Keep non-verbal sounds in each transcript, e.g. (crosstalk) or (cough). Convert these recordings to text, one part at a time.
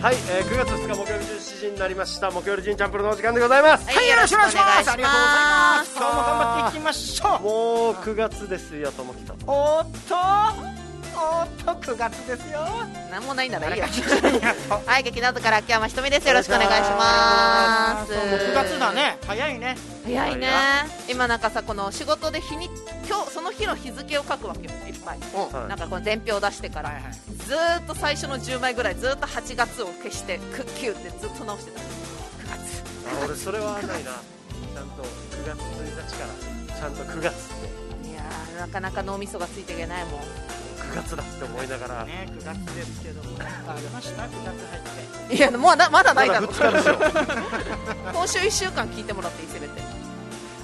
はい、えー、9月2日木曜日17時になりました。木曜日ジンチャンプルのお時間でございます、はい、よろしくお願いします。ありがとうございます。今日も頑張っていきましょう。もう9月ですよともきと。おっと、おっと、9月ですよ。なんもないならいいよ。はい、劇団から秋山ひとみです。よろしくお願いします。もう9月だ。ね。早いね。早いね。今なんかさ、この仕事で日に、今日その日の日付を書くわけよ。いっぱい。はいなんかこの伝票出してから、はいはい。ずーっと最初の10枚ぐらいずーっと8月を消してクッキューってずっと直してた。9あ俺それはないなちゃんと9月1日からちゃんと9月って月。いやーなかなか脳みそがついていけないもん。9月だって思いながら、ね、9月ですけども。ありました、9月入って。いや、もうなまだないだろ。まだ2日ですよ。(laughs) 今週1週間聞いてもらっていいせめて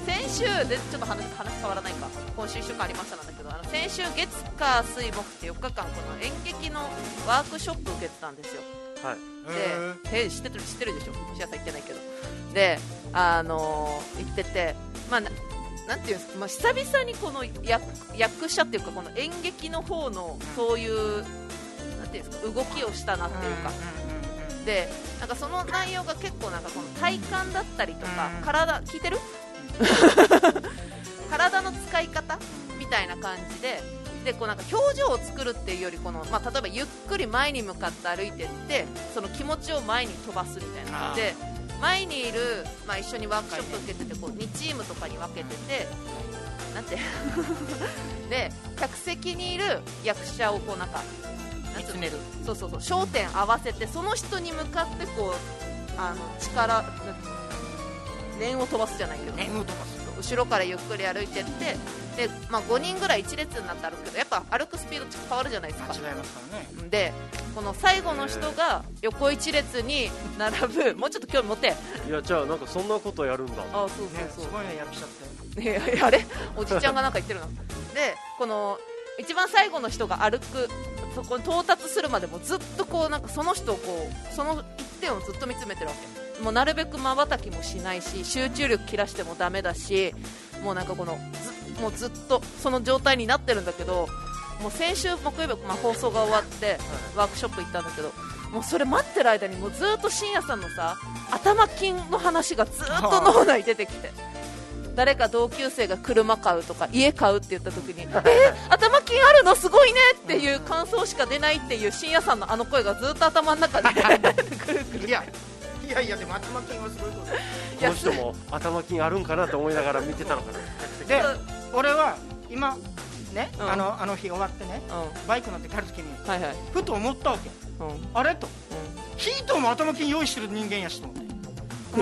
先週でちょっと話話変わらないか。今週1週間ありましたなんだけどあの先週月火水木って4日間この演劇のワークショップ受けてたんですよ。はい。で、え知ってる知ってるでしょ。石屋さん行ってないけど。であのー行っててまあななんていうんですか、まあ、久々にこの役役者っていうかこの演劇の方のそういうなんていうんですか動きをしたなっていうか、でなんかその内容が結構なんかこの体幹だったりとか、うん。体聞いてる？(laughs) 体の使い方みたいな感じででこうなんか表情を作るっていうよりこの、まあ、例えばゆっくり前に向かって歩いていってその気持ちを前に飛ばすみたいなで前にいる、まあ、一緒にワークショップ受けててこう2チームとかに分けててなんてで (laughs) 客席にいる役者をこうなんか見つめる。そうそうそう焦点合わせてその人に向かってこうあの力念を飛ばすじゃないけど、ね、ムードがする。後ろからゆっくり歩いてってで、まあ、5人ぐらい1列になって歩く。けどやっぱ歩くスピード変わるじゃないですか。間違いますからね。でこの最後の人が横一列に並ぶ。もうちょっと興味持って。いやじゃあなんかそんなことやるんだ。あそうそうね、すそうごいね、役者って。ねえ (laughs) あれ？おじちゃんがなんか言ってるなでこの一番最後の人が歩くそこに到達するまでもずっとこうなんかその人をこうその一点をずっと見つめてるわけもうなるべくまばたきもしないし集中力切らしてもダメだしもうなんかこのずもうずっとその状態になってるんだけどもう先週木曜日、まあ、放送が終わってワークショップ行ったんだけどもうそれ待ってる間にもうずっと深夜さんのさ頭金の話がずっと脳内に出てきて誰か同級生が車買うとか家買うって言った時に (laughs) えー頭金あるのすごいねっていう感想しか出ないっていう深夜さんのあの声がずっと頭の中で (laughs) くるくる。いや、いやいや、でも、頭金はすごいこと。この人も頭金あるんかなと思いながら見てたのかなで俺は、今、ね、うんあの、あの日終わってね、うバイク乗って帰るときに、んはいはいふと思ったわけ。うんうんあれと。ヒートも頭金用意してる人間やしと思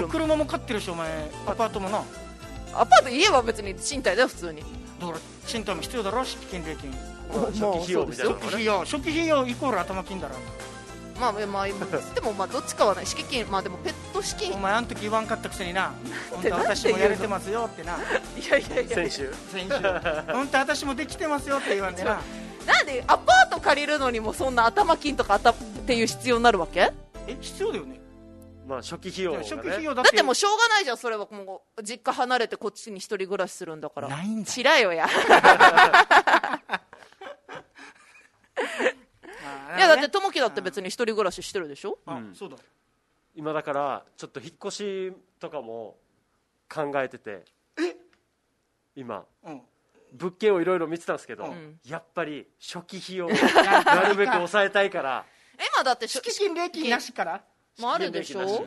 って。車も買ってるし、お前、アパートもな。アパート家は別に賃貸だよ普通にだから、賃貸も必要だろ、敷金、礼金。初期費用みたいなね初期費用、初期費用イコール頭金だろ。まあまあ (laughs) でもまあどっちかはない敷金まあでもペット資金。お前、あの時言わんかったくせにな、(laughs) 本当私もやれてますよってな、いやいやいや先週。先週、本当私もできてますよって言わんでな、(laughs) なんでアパート借りるのにもそんな頭金とかあたっていう必要になるわけ？だえ、必要だよね。まあ初期費用がね。初期費用だって。もうしょうがないじゃんそれは。もう実家離れてこっちに一人暮らしするんだから。ないんだ。ちらよや。いやだって友樹だって別に一人暮らししてるでしょ？あ、うん。そうだ。今だからちょっと引っ越しとかも考えてて。今。うん。物件をいろいろ見てたんですけど、ん。やっぱり初期費用を (laughs) なるべく抑えたいから。今だってし敷金、礼金なしから。もあるでしょ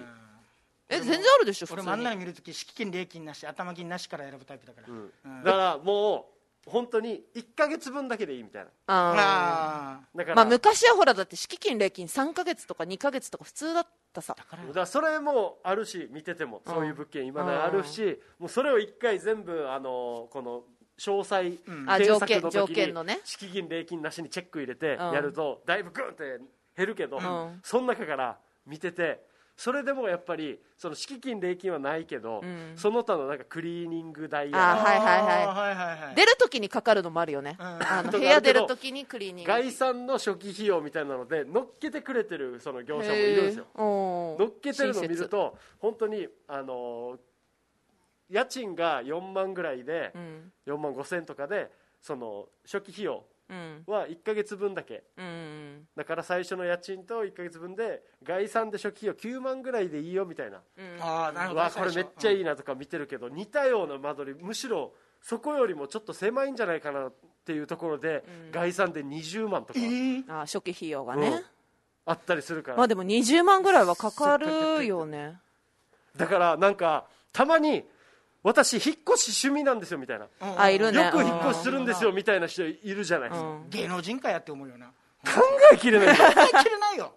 え全然あるでしょ普俺通にもあんなの見るとき敷金礼金なし頭金なしから選ぶタイプだから、うんうんだからもう本当に1か月分だけでいいみたいな。ああだから,、ーまあ昔はほらだって敷金礼金3ヶ月とか2ヶ月とか普通だったさ。だからそれもあるし見ててもそういう物件今ねあるしもうそれを1回全部あのこの詳細うん。あ検索の条件条時に件のね。敷金礼金なしにチェック入れてうん。やるとだいぶグンって減るけど、ん。その中から見ててそれでもやっぱりその敷金礼金はないけど、ん。その他のなんかクリーニング代あやはいはいはい。あーはいはいはい。出るときにかかるのもあるよね、うん。あの部屋出るときにクリーニング。概算の初期費用みたいなので乗っけてくれてるその業者もいるんですよ。乗っけてるのを見ると本当にあのー家賃が4万ぐらいでうん。4万5千とかでその初期費用うんは1ヶ月分だけ。うんだから最初の家賃と1ヶ月分で概算で初期費用9万ぐらいでいいよみたいな。うん。ああなるほど。これめっちゃいいななとか見てるけど似たような間取りむしろそこよりもちょっと狭いんじゃないかなっていうところでうん。概算で20万とか。えー。あ初期費用がね、あったりするから。まあでも20万ぐらいはかかるよね。だからなんかたまに私引っ越し趣味なんですよみたいな。うん。あいるね。よく引っ越しするんですよみたいな人いるじゃない。ですかうん。芸能人かやって思うよな。考えきれない。考えきれないよ。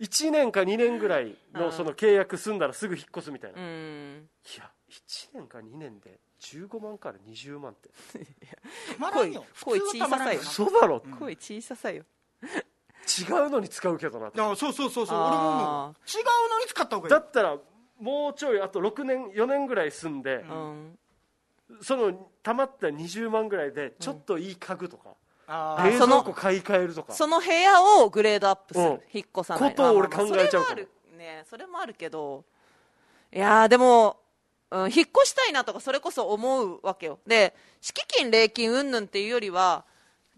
1年か2年ぐらいのその契約済んだらすぐ引っ越すみたいな、ういんや1年か2年で15万から20万って。たまらんよ。声普通はたまらんよな。嘘だろ、声小ささよ。違うのに使うけどなっていやそうそうそう。そう俺も違うのに使った方がいい。だったらもうちょいあと6年4年ぐらい住んで、うん。そのたまった20万ぐらいでちょっといい家具とか、冷蔵その庫買い替えるとか。その部屋をグレードアップする、うん。引っ越さない。ことを俺まあまあ考えちゃうかも。それもあるね。それもあるけどいやーでも、うん、引っ越したいなとかそれこそ思うわけよ。で敷金礼金云々っていうよりは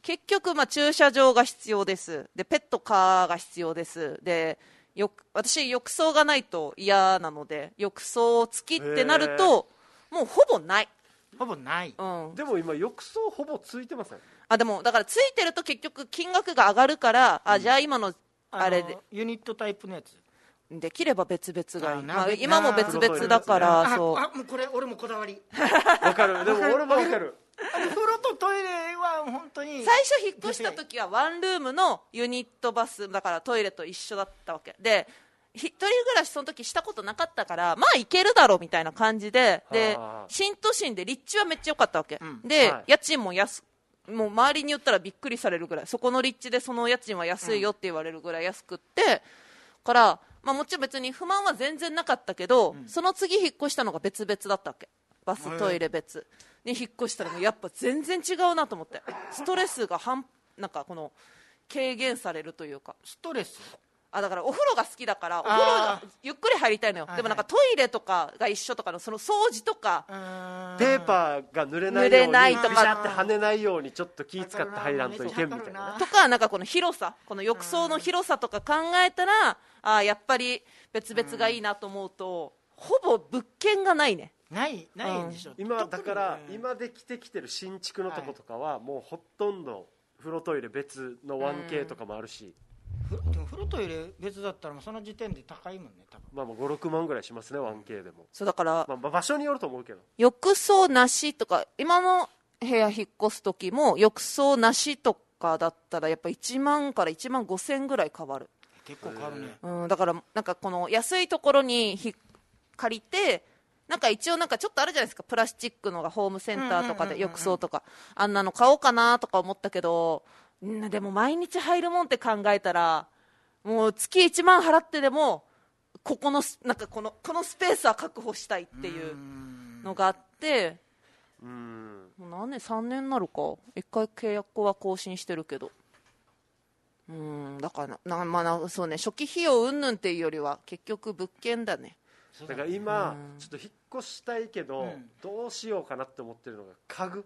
結局まあ駐車場が必要です。でペットカーが必要です。でよ私浴槽がないと嫌なので浴槽付きってなるともうほぼない、ほぼない。うん、でも今浴槽ほぼついてません。あでもだからついてると結局金額が上がるから、あじゃあ今のあれで。のユニットタイプのやつ。できれば別々がいい、まあ、べ今も別々だからあそう。あもうこれ俺もこだわり。(laughs) わかる。でも俺もわかる風呂とトイレは本当に最初引っ越した時はワンルームのユニットバスだからトイレと一緒だったわけ。で一人暮らしその時したことなかったからまあいけるだろうみたいな感じでではあ。新都心で立地はめっちゃ良かったわけ、うん。で、はい。家賃も安もう周りに言ったらびっくりされるぐらい。そこの立地でその家賃は安いよって言われるぐらい安くって、から、まあ、もちろん別に不満は全然なかったけど、その次引っ越したのが別々だったわけバストイレ別。に引っ越したらもうやっぱ全然違うなと思って。ストレスが半なんかこの軽減されるというか。ストレス？あだからお風呂が好きだからお風呂がゆっくり入りたいのよ、はいはい。でもなんかトイレとかが一緒とかのその掃除とか、ペーパーが濡れないように濡れないとか。ビシャって跳ねないようにちょっと気使って入らんといけんみたいな。ね (laughs) とかなんかこの広さこの浴槽の広さとか考えたらあーやっぱり別々がいいなと思うと、ほぼ物件がないねないないんでしょ。今だから今できてきてる新築のとことかはもうほとんど風呂トイレ別の 1K とかもあるし、ふでも風呂トイレ別だったらもうその時点で高いもんね多分。まあ、もう56万ぐらいしますね 1K でも、そうだから、まあ、場所によると思うけど。浴槽なしとか今の部屋引っ越す時も浴槽なしとかだったらやっぱ1万から1万5千ぐらい変わる、結構変わるね。うん、だからなんかこの安いところにひ借りてなんか一応なんかちょっとあるじゃないですか。プラスチックのがホームセンターとかでうんうんうんうんうん。浴槽とか。あんなの買おうかなとか思ったけどうんでも毎日入るもんって考えたらもう月1万払ってでもここのスなんかこのこのスペースは確保したいっていうのがあってうん。もう何年？3年になるか。一回契約は更新してるけど。うんだからななまあなそうね。初期費用云々っていうよりは結局物件だねだ。から今うん。ちょっと引っ越したいけど、うん。どうしようかなって思ってるのが家具。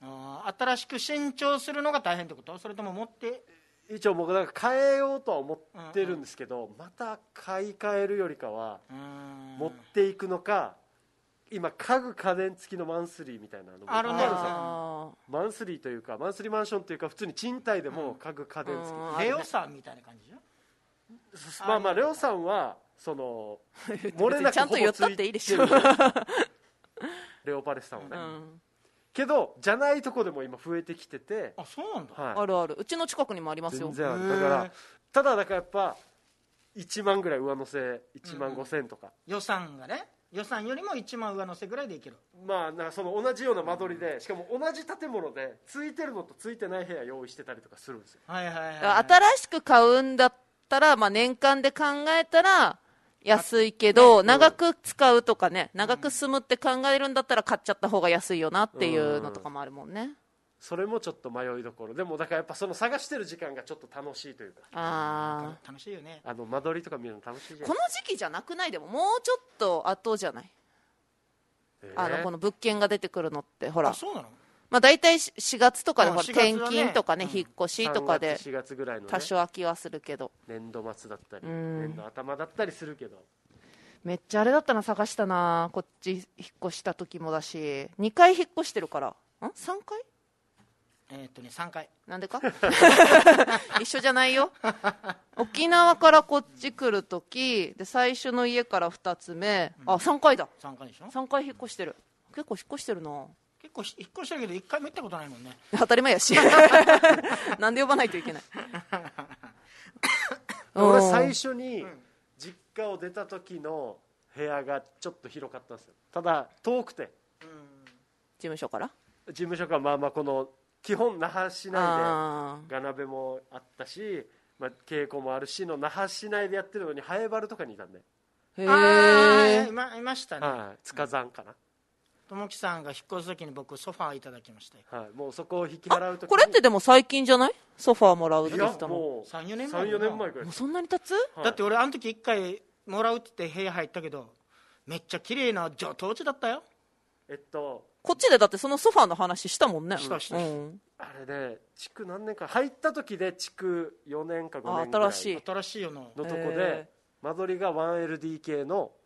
あー新しく新調するのが大変ってこと？それとも持って？一応僕なんか変えようとは思ってるんですけど、また買い替えるよりかは持っていくのか、今家具家電付きのマンスリーみたいなのもあるね。マンスリーというかマンスリーマンションというか普通に賃貸でも家具家電付き、うん。レオさんみたいな感じじゃん。まあまあレオさんはそのー (laughs) 漏れなくちゃんと言ったっていいでしょ、ほぼついてるレオパレスさんはね、うん。けどじゃないとこでも今増えてきてて、あそうなんだ。はい。あるある。うちの近くにもありますよ。全然ある。へーだからただだからやっぱ1万ぐらい上乗せ1万うん5千とか、予算がね。予算よりも1万上乗せぐらいでいける。まあなんかその同じような間取りでしかも同じ建物でついてるのとついてない部屋用意してたりとかするんですよ。はいはいはい、だから新しく買うんだったら、まあ、年間で考えたら安いけど、長く使うとかね長く住むって考えるんだったら買っちゃった方が安いよなっていうのとかもあるもんね。それもちょっと迷いどころ。でもだからやっぱその探してる時間がちょっと楽しいというか。あ楽しいよね。あの間取りとか見るの楽しいじゃん。ーこの時期じゃなくない？でももうちょっと後じゃない、えー。あのこの物件が出てくるのってほら。あそうなの？まあ大体し4月とかでうんほら4月はね。転勤とかね、うん。引っ越しとかで3月4月ぐらいの、ね、多少空きはするけど。年度末だったりうん。年度頭だったりするけど。めっちゃあれだったな探したなこっち引っ越した時もだし。2回引っ越してるから。ん？3回？えーっとね3回。なんでか？(laughs) 一緒じゃないよ。(laughs) 沖縄からこっち来る時で最初の家から2つ目。あ3回だ。3回でしょ？3回引っ越してる。結構引っ越してるな結構引っ越したけど1回も行ったことないもんね。当たり前やし。(laughs) なんで呼ばないといけない。(laughs) 俺うん。最初に実家を出た時の部屋がちょっと広かったんですよ。ただ遠くて。事務所から？事務所がまあまあこの基本那覇市内あでガナベもあったし、まあ、稽古もあるしの那覇市内でやってるのにハエバルとかにいたんで、へえあいまいましたね。はい、塚山かな、友樹さんが引っ越す時に僕ソファーいただきましたよはい、もうそこを引き払う時に。これってでも最近じゃない？ソファーもらうっていや言ってたの。ももう34年前34年前くらい、うそんなに経つ？はい。だって俺あの時1回もらうって言って部屋入ったけどめっちゃ綺麗な上等地だったよ。えっとこっちでだってそのソファーの話したもんね。したした。うん。あれね築何年か入った時で築4年か5あ年ぐらい。新しい。新しいよな。のとこでへ間取りが 1LDK のい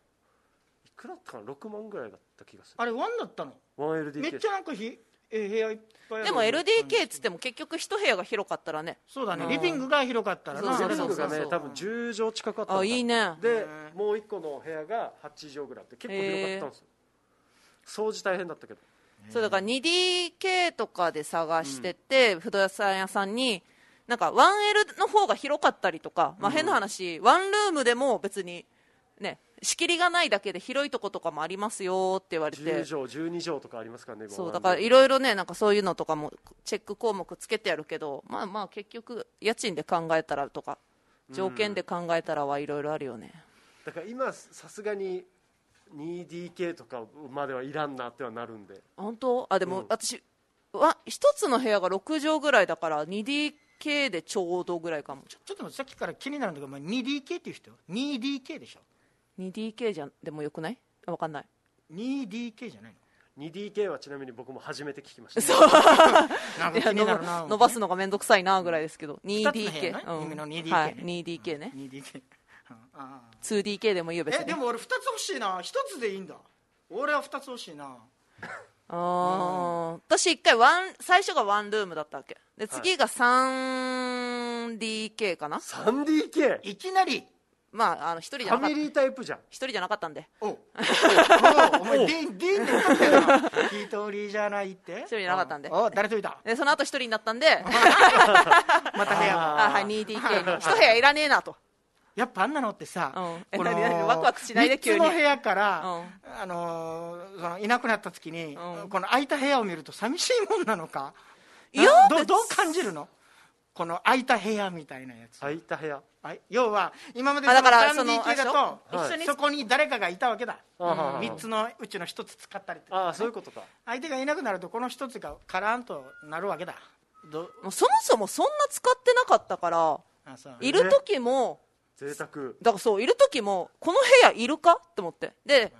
くらだったかな？6万ぐらいだった気がすあれワンだったの？る 1LDK めっちゃなんかひえ部屋いっぱいでも LDK っつっても結局一部屋が広かったらね。そうだね。うん。リビングが広かったらなそうリビングがそうそうね多分10畳近かったあいいね。でうん。もう一個の部屋が8畳ぐらいあって結構広かったんですよ。掃除大変だったけど。そうだから 2DK とかで探してて、不動産屋さんになんか 1L の方が広かったりとか、まあ、変な話、ワンルームでも別にね仕切りがないだけで広いとことかもありますよって言われ10て畳12畳とかありますからね今そうだからいろいろねなんかそういうのとかもチェック項目つけてやるけどまあまあ結局家賃で考えたらとか条件で考えたらはいろいろあるよね、だから今さすがに 2DK とかまではいらんなってはなるんで。本当？あでもうん。私わ一つの部屋が6畳ぐらいだから 2DK でちょうどぐらいかも。ちょちょっと待ってさっきから気になるんだけどお前 2DK っていう人？2DK でしょ？2DK じゃんでもよくない？あ分かんない。2DK じゃないの？2DK はちなみに僕も初めて聞きました。なんか気になるな伸ばすのがめんどくさいなぐらいですけど。二つの部屋 2DK ね夢の 2DK ね。はい、2DK ね。2DK うん。あ 2DK でもいいよ別に。ーえでも俺2つ欲しいな。1つでいいんだ。俺は2つ欲しいな。あー。私一回ワン最初がワンルームだったわけ。で次が 3DK かな、3DK いきなりまああの一人じフゃなかった。ァミリータイプじゃん。一人じゃなかったんで。おう。おう。(laughs) お前ディーンディーンで言ったよな。一人じゃないって。一人じゃなかったんで。お誰といた？でその後一人になったんで。(laughs) (laughs) また部屋。あはい 2DK に一部屋いらねえなと。やっぱあんなのってさ、うん。えこのワクワクしないで急に。3つの部屋から、うん。あのーそのいなくなった時に、うん。この空いた部屋を見ると寂しいもんなのか？いやなど別どう感じるの？この空いた部屋みたいなやつ、空いた部屋。はい。要は今まであだからそのその 3DK だと、はい。一緒に？そこに誰かがいたわけだ、あははは3つのうちの1つ使ったりとかああそういうことか。相手がいなくなるとこの1つがカランとなるわけだ。そもそもそんな使ってなかったからいる時も贅沢。だからそういる時もこの部屋いるか？って思って。で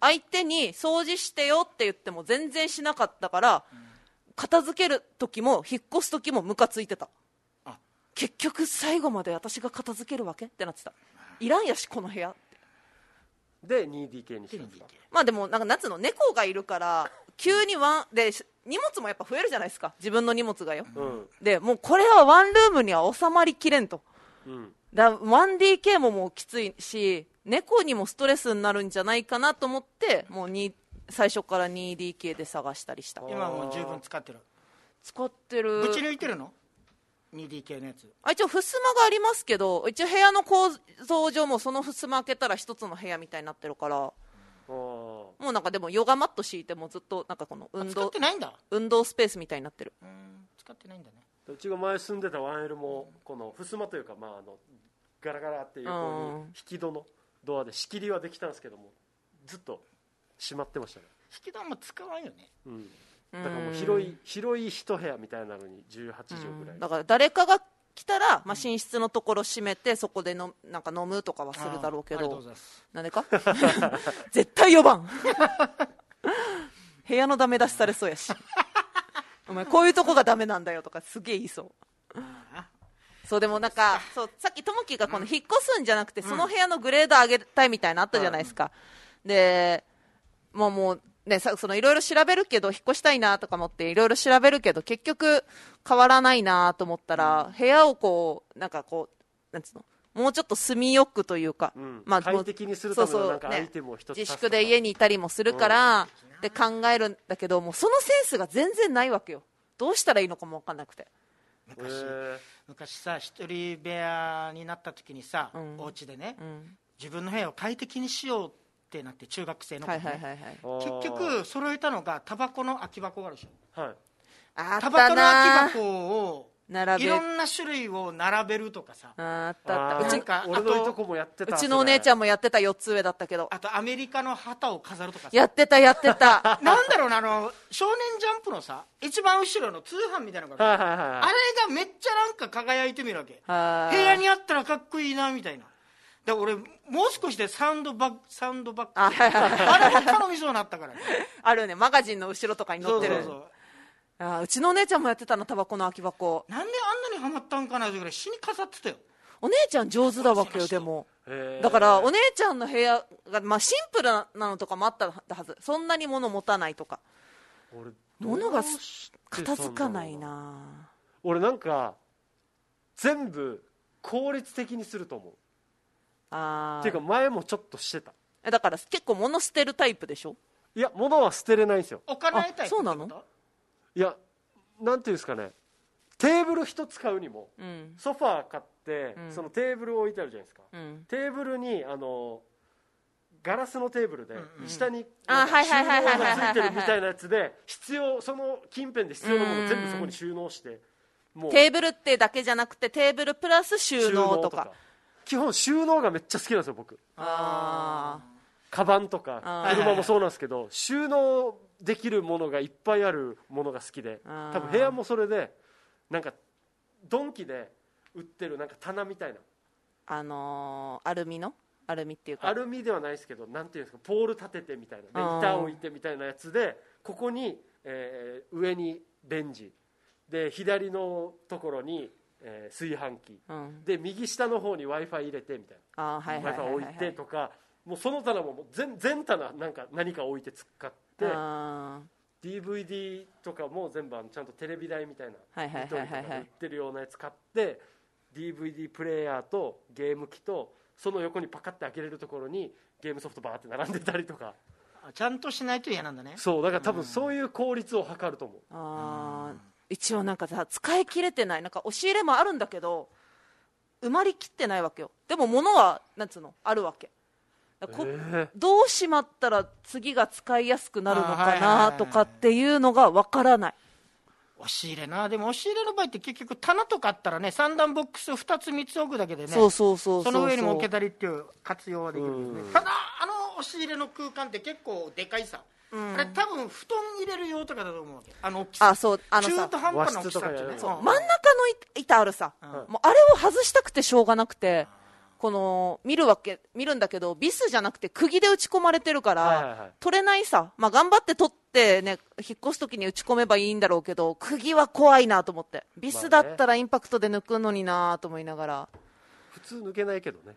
相手に掃除してよって言っても全然しなかったから片付ける時も引っ越す時もムカついてた。あ結局最後まで私が片付けるわけってなってた。いらんやしこの部屋で 2DK にしたんですか？まあでもなんか夏の猫がいるから急にワンで荷物もやっぱ増えるじゃないですか。自分の荷物がよ。うん。でもうこれはワンルームには収まりきれんと。うん。だ 1DK ももうきついし猫にもストレスになるんじゃないかなと思ってもうに最初から 2DK で探したりした。今はもう十分使ってる。使ってる。ぶち抜いてるの？2DK のやつ。あ一応襖がありますけど一応部屋の構造上もその襖開けたら一つの部屋みたいになってるからもうなんかでもヨガマット敷いてもずっとなんかこの運使っ動てないんだ。運動スペースみたいになってる。うん使ってないんだね。うちが前住んでた 1L もこの襖というかまああのガラガラっていうこうんに引き戸のドアで仕切りはできたんですけどもずっと閉まってましたね。引き戸あんま使わんよね。うんだからもう広い広い一部屋みたいなのに18畳ぐらい。だから誰かが来たら、まあ、寝室のところ閉めてそこでのなんか飲むとかはするだろうけあーありがとうどございます。なんでか？(laughs) 絶対4番 (laughs) 部屋のダメ出しされそうやし。お前こういうとこがダメなんだよとかすげえ言いそう。そうでもなんかそうさっきともきがこの引っ越すんじゃなくて、その部屋のグレード上げたいみたいなのあったじゃないですか、でもうもうねさそのいろいろ調べるけど引っ越したいなとか思っていろいろ調べるけど結局変わらないなと思ったら、部屋をこうなんかこうなんつうのもうちょっと住みよくというか、うん。まあ、快適にするためのアイテムを一つ自足すとか。粛で家にいたりもするから、で考えるんだけどもうそのセンスが全然ないわけよ。どうしたらいいのかも分かんなくて。昔へ昔さ一人部屋になった時にさ、うん。お家でね、うん。自分の部屋を快適にしようってなって中学生のは頃ね、いはいはい。結局揃えたのがタバコの空き箱があるでしょ。はい。タバコの空なき箱を並べいろんな種類を並べるとかさ。あったあった。うちなんか俺のいとこもやってたうちのお姉ちゃんももやってた4つ上だったけど。あとアメリカの旗を飾るとかさ。やってたやってた。(laughs) なんだろうなあの少年ジャンプのさ一番後ろの通販みたいなのがああれがめっちゃなんか輝いてみるわけ。部屋にあったらかっこいいなみたいなだから俺もう少しでサウンドバッグサウンドバッグあはいはいはい。あれも頼みそうになったからね。(laughs) あるね。マガジンの後ろとかに載ってる。そうそうそう。あーうちのお姉ちゃんもやってたなタバコ。の空き箱なんであんなにハマったんかなってぐらい死に飾ってたよ。お姉ちゃん上手だわけよでも。だからお姉ちゃんの部屋が、まあ、シンプルなのとかもあったはず。そんなに物持たないとか。俺物が片付かないな。俺なんか全部効率的にすると思うあっていうか前もちょっとしてた。あだから結構物捨てるタイプでしょ？いや物は捨てれないんですよ。お金得たいってこと？あそうなの？いやなんていうんですかね。テーブル一つ買うにもうん。ソファー買って、うん。そのテーブル置いてあるじゃないですか、うん。テーブルにあのガラスのテーブルで下に収はいはいはいはい納がついてるみたいなやつで必要その近辺で必要なもの全部そこに収納してもう。テーブルってだけじゃなくてテーブルプラス収納とか基本収納がめっちゃ好きなんですよ僕。あカバンとかあー。車もそうなんですけど収納できるものがいっぱいあるものが好きであー。多分部屋もそれでなんかドンキで売ってるなんか棚みたいな。ああのーアルミの？アルミっていうか。アルミではないですけどなんていうんですかポール立ててみたいなあー。で板を置いてみたいなやつでここに、えー上にレンジ。で左のところに、えー炊飯器。うん。で右下の方に w i f i 入れてみたいな。はい w は i い f i はい。置いてとかもうその棚ももう全全棚なんか何か置いて使ってあ DVD とかも全部あのちゃんとテレビ台みたいな売ってるようなやつ買って DVD プレイヤーとゲーム機とその横にパカッて開けれるところにゲームソフトバーって並んでたりとか。あちゃんとしないと嫌なんだね。そうだから多分そういう効率を図ると思う。ーあー一応なんかさ使い切れてないなんか押し入れもあるんだけど埋まりきってないわけよ。でも物はなんつうのあるわけ。こえどうしまったら次が使いやすくなるのかないとかっていうのがわからない。押し入れな。でも押し入れの場合って結局棚とかあったらね三段ボックス2つ3つ置くだけでねそうそうそうその上にも置けたりっていう活用はできるんですうん。ねただあの押し入れの空間って結構でかいさ、うん。あれ多分布団入れる用とかだと思うあの大きさ。あそうあのさ。中途半端な大きさって真ん中の板あるさ、うん。もうあれを外したくてしょうがなくてこの見るわけ見るんだけどビスじゃなくて釘で打ち込まれてるから、はいはいはい。取れないさ、まあ、頑張って取ってね引っ越す時に打ち込めばいいんだろうけど釘は怖いなと思って。ビスだったらインパクトで抜くのになと思いながら、普通抜けないけどね。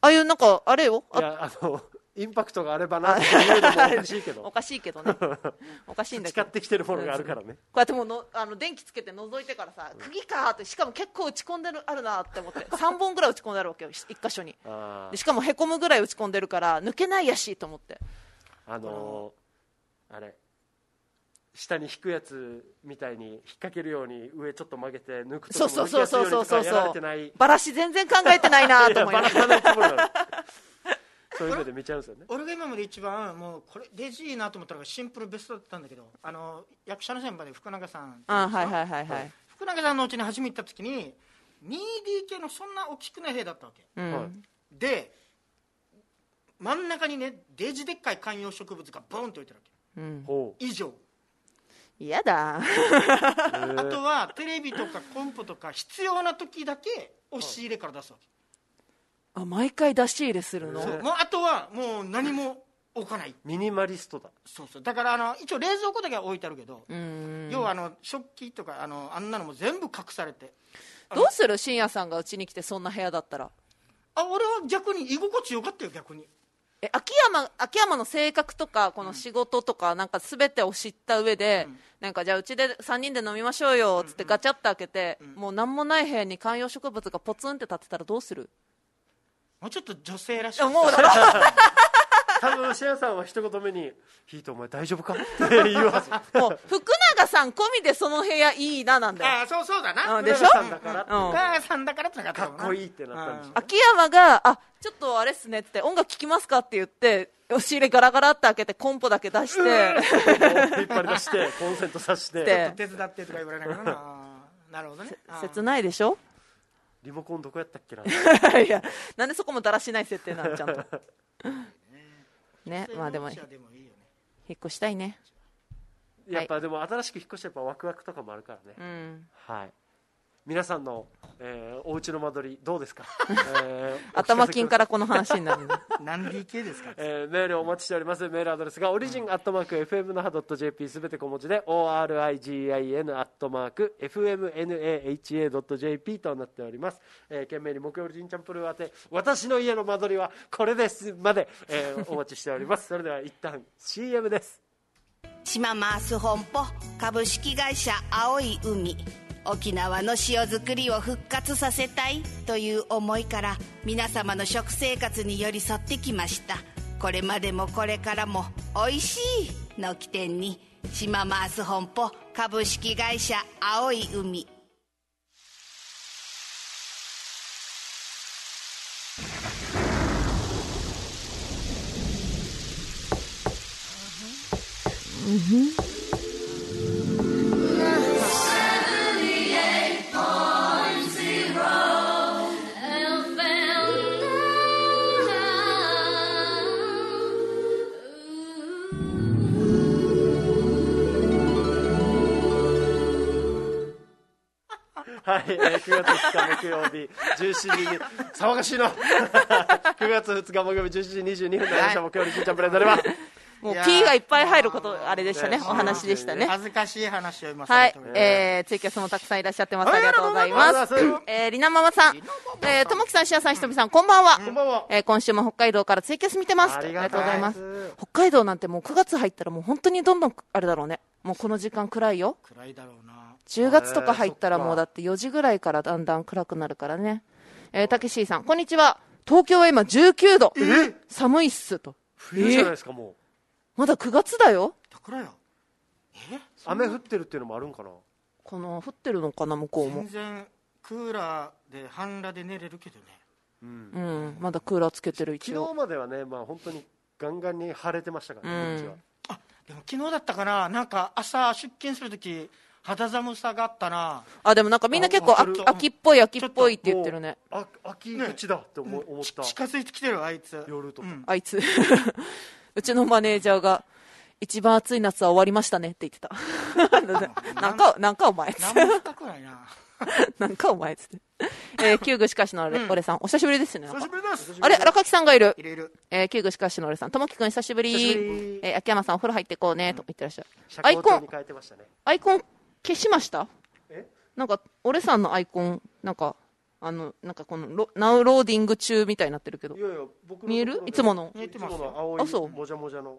ああいうなんかあれよ。あいやあのインパクトがあればなっていうのもおかしいけおどかしいけどね。(laughs) おかしいんだけど。使ってきてるものがあるからね。こうやってもうのあの電気つけて覗いてからさ釘かーってしかも結構打ち込んでるあるなって思って。(laughs) 3本ぐらい打ち込んであるわけよ1箇所に。でしかもへこむぐらい打ち込んでるから抜けないやしと思って。あのーあれ下に引くやつみたいに引っ掛けるように上ちょっと曲げて抜くとそうそうそうそうそうそう。バラシ全然考えてないなと思い (laughs) やながらそういう目で見ちゃうんですよね。俺が今まで一番もうこれデジいいなと思ったのがシンプルベストだったんだけどあの役者の先輩で福永さんあはいはいはいはい、福永さんのうちに初めて行った時に 2DK のそんな大きくない部屋だったわけ。うん。はいで真ん中にねデジでっかい観葉植物がボンって置いてあるわうん、以上。嫌だ。あーとはテレビとかコンポとか必要な時だけ押し入れから出すわけ、あ毎回出し入れするの、そう。もうあとはもう何も置かない。ミニマリストだ。そうそう。だからあの一応冷蔵庫だけは置いてあるけど、うん。要はあの食器とかあのあんなのも全部隠されて。どうする？深夜さんがうちに来てそんな部屋だったら。あ俺は逆に居心地よかったよ逆に。え秋山秋山の性格とかこの仕事とかなんか全てを知った上で、なんかじゃあうちで3人で飲みましょうよっつってガチャッと開けて、もう何もない部屋に観葉植物がポツンって立ってたらどうする？もうちょっと女性らしいいやもうだ。ろ (laughs) 多分シェアさんは一言目に「ヒートお前大丈夫か? (laughs)」って言うはず。もう福永さん込みでその部屋いいななんだよ。ああそうそうだな。うんでしょ？福永さんだから。ってうん。お母さんだからってなかったかっこいいってなったんでしょ。秋山があちょっとあれっすねって音楽聴きますかって言って押し入れガラガラって開けてコンポだけ出して。引っ張り出してコンセントさして。(laughs) で手伝ってとか言われながらな。なるほどね。切ないでしょ？リモコンどこやったっけな。(laughs) いやなんでそこもだらしない設定なんちゃんと。(laughs) ねまあでも引っ越したいね。やっぱでも新しく引っ越してやっぱワクワクとかもあるからね。うん。はい皆さんの、えーお家の間取りどうですか、(laughs) えー頭金からこの話になるね (laughs) 何 DK ですか？えーメールお待ちしております。メールアドレスがオリジンアットマーク FM 那覇 .jp すべて小文字で ORIGIN アットマーク FMNAHA.jp となっております、えー、懸命に木曜日んちゃんプルー宛て私の家の間取りはこれですまで、えーお待ちしております。それでは一旦 CM です。島マース本舗株式会社青い海沖縄の塩作りを復活させたいという思いから皆様の食生活に寄り添ってきました。これまでもこれからも「おいしい」の起点に島マース本舗株式会社青い海。はい、えー9月2日木曜日17時に騒がしいの。(laughs) 9月2日木曜日17時22分になりました木曜日しんちゃんプレゼントでは。もう P がいっぱい入ることあれでしたねねお話でしたね。恥ずかしい話を今はい。えー、ツイキャスもたくさんいらっしゃってます。はいありがとうございます。えー、りなママさん、えー、ともきさん、しあさん、ひとみさん、こんばんは。こんばんは。えー、今週も北海道からツイキャス見てます。ありがとうございます。北海道なんてもう9月入ったらもう本当にどんどんあれだろうね。もうこの時間暗いよ。暗いだろうな10月とか入ったらもうだって4時ぐらいからだんだん暗くなるからね。えー、たけしーさん、こんにちは。東京は今19度。寒いっすと。冬じゃないですかもうまだ9月だよ。だからよえ雨降ってるっていうのもあるんかな？この降ってるのかな、向こうも全。然クーラーで半裸で寝れるけどねうんうん、まだクーラーつけてる一応。昨日まではねまあ本当にガンガンに晴れてましたからね、うんこっちはあでも昨日だったかななんか朝出勤するとき肌寒さがあったなあ、でもなんかみんな結構秋秋っぽい秋っぽいって言ってるね。あ秋口だって思,、思ったち近づいてきてるあいつ夜とか、うんあいつ。(laughs) うちのマネージャーが、一番暑い夏は終わりましたねって言ってた。(laughs) なんか、なんかお前っつって。何も深くないな (laughs) なんかお前っつって。えー、旧具しかしの俺,、俺さん、お久しぶりですね。久しぶりですあれ、荒垣さんがいる。いるいるえー、旧具しかしの俺さん、ともきくん久しぶり。久しぶりえー、秋山さんお風呂入ってこうね、と言ってらっしゃる。社アイコン交庁に変えてましたねアイコン消しました？え？なんか、俺さんのアイコン、なんか、あの、なんかこのロ、ナウローディング中みたいになってるけど。い、やいや僕の見える？いつもの？いつあそう？もじゃもじゃの。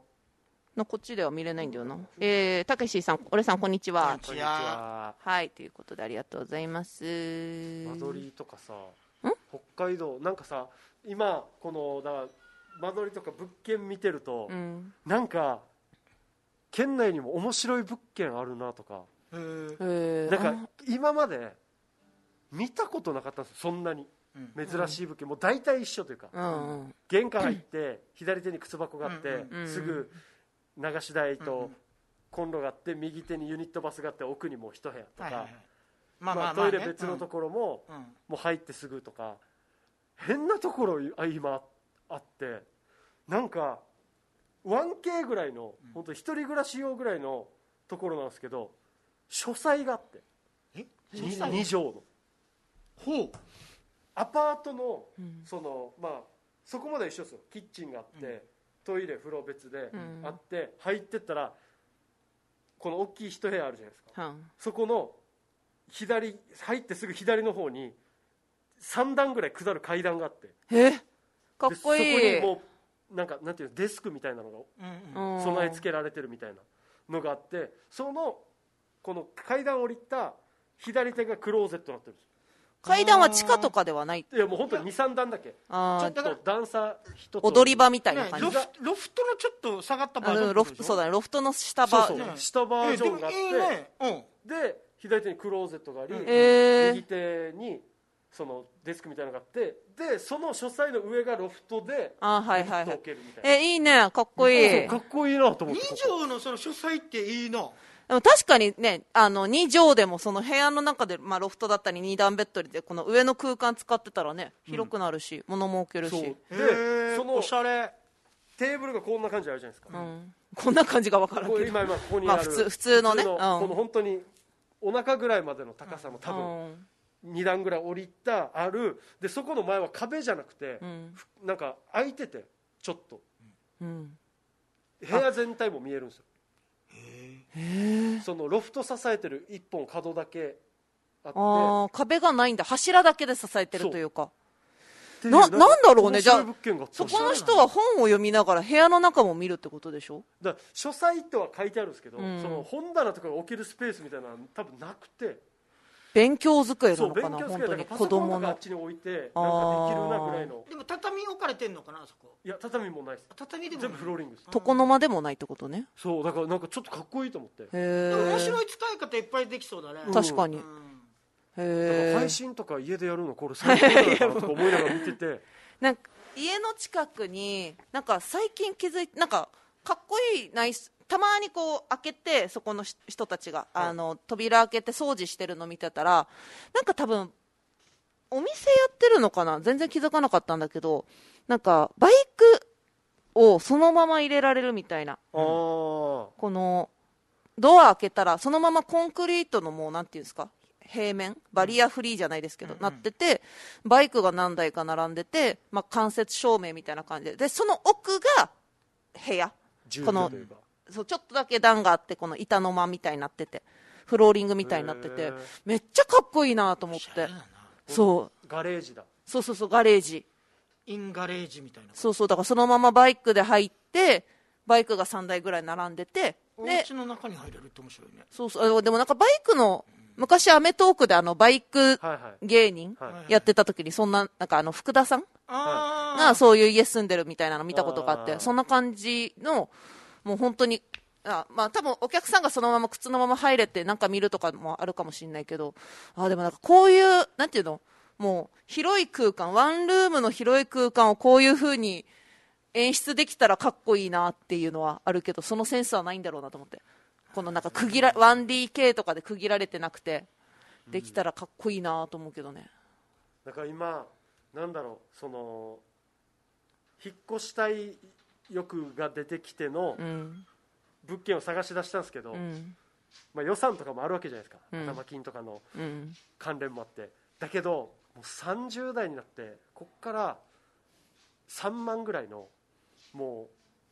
のこっちでは見れないんだよな。えー、たけしさん、俺さんこんにちは。こんにちは。は。い、ということでありがとうございます。間取りとかさ北海道なんかさ今このだから間取りとか物件見てると、うん。なんか県内にも面白い物件あるなとかなんか今まで見たことなかったんですよそんなに。うん。珍しい物件、もう大体一緒というか、あうん。玄関入って左手に靴箱があって、うんうんうんすぐ流し台うんうとん。コンロがあって右手にユニットバスがあって奥にもう一部屋とか、はいはいはい。ままあトイレ別のところも、うん。うん。もう入ってすぐとか変なところあ今あってなんか 1K ぐらいの本当一人暮らし用ぐらいのところなんですけど書斎があって。え？2, 小さい畳の。ほう。アパートのうん。そのまあそこまで一緒ですよ。キッチンがあって、トイレ風呂別でうん。あって、入ってったらこの大きい一部屋あるじゃないですか。うんそこの左入ってすぐ左の方に3段ぐらい下る階段があって。え？かっでこいい。そこにもうなんかなんていうのデスクみたいなのがうんうんうん。備え付けられてるみたいなのがあってそのこの階段降りた左手がクローゼットになってるんです。階段は地下とかではないいやもう本当に23段だけ。ちあー。ょっと段差一つ。踊り場みたいなね感じ。ロフロフトのちょっと下がったバージョンあのロフトそうだねロフトの下場そうそう、ね下バージョンがあって、えでもいいね。うん。で左手にクローゼットがあり、へ右手にそのデスクみたいなのがあってでその書斎の上がロフトであはいはいリフトをはい置けるみたいな。えいいね。かっこいい。かっこいいなと思って。2ここ畳のその書斎っていいなでも確かにね、あの、2畳でもその部屋の中で、まあロフトだったり2段ベッドで、この上の空間使ってたらね、広くなるし、物も置けるそう。し。へでーそのおしゃれ。テーブルがこんな感じあるじゃないですか、うん。こんな感じがわからんけど。今今ここにある、まあ普通普通のね。普うん。この本当にお腹ぐらいまでの高さの多分うん。2段ぐらい降りたある。でそこの前は壁じゃなくて、うん。なんか開いててちょっと。うん。部屋全体も見えるんですよそのロフト支えてる一本角だけあって。ああ、壁がないんだ。柱だけで支えてるというか。う。ななんだろうね面じゃあそこの人は本を読みながら部屋の中も見るってことでしょ？だ書斎とは書いてあるんですけど、うん。その本棚とかが置けるスペースみたいなのは多分なくて勉強机なのかな勉強机本当に子だからパソコン供の。とかあっ。ちに置いてなんかできるなぐらいの。でも畳置かれてんのかなあそこ。いや畳もないです。畳でも全部フローリングです。床の間でもないってことね。そうだからなんかちょっとかっこいいと思って。へえ。でも面白い使い方いっぱいできそうだね。うん。確かに。うん。だからへえ配。信とか家でやるのこれ最高だなとか思いながら見てて。(laughs) なんか家の近くになんか最近気づいてなんかかっこいいナイスたまにこう開けてそこのし人たちが、あの扉開けて掃除してるの見てたらなんか多分お店やってるのかな？全然気づかなかったんだけどなんかバイクをそのまま入れられるみたいな。ああこのドア開けたらそのままコンクリートのもうなんていうんですか？平面？バリアフリーじゃないですけど、なっててバイクが何台か並んでて、まあ、間接照明みたいな感じで。でその奥が部屋。住このそうちょっとだけ段があってこの板の間みたいになっててフローリングみたいになっててめっちゃかっこいいなと思って。そう。ガレージだ。そうそうそうガレージ。インガレージみたいな。そうそうだからそのままバイクで入ってバイクが3台ぐらい並んでておで家の中に入れるって面白いね。そうそうあでもなんかバイクの昔アメトークであのバイク芸人はいやってた時にそんななんかあの福田さんあがそういう家住んでるみたいなの見たことがあってそんな感じのもう本当にあまあ多分お客さんがそのまま靴のまま入れてなんか見るとかもあるかもしれないけどあでもなんかこういうなんていうのもう広い空間ワンルームの広い空間をこういう風に演出できたらかっこいいなっていうのはあるけどそのセンスはないんだろうなと思って。このなんか区切ら 1DK とかで区切られてなくてできたらかっこいいなと思うけどね。だから今なんだろうその引っ越したい欲が出てきてのうん。物件を探し出したんですけど、うん。まあ、予算とかもあるわけじゃないですか、うん。頭金とかのうん。関連もあって。だけどもう30代になってこっから3万ぐらいのも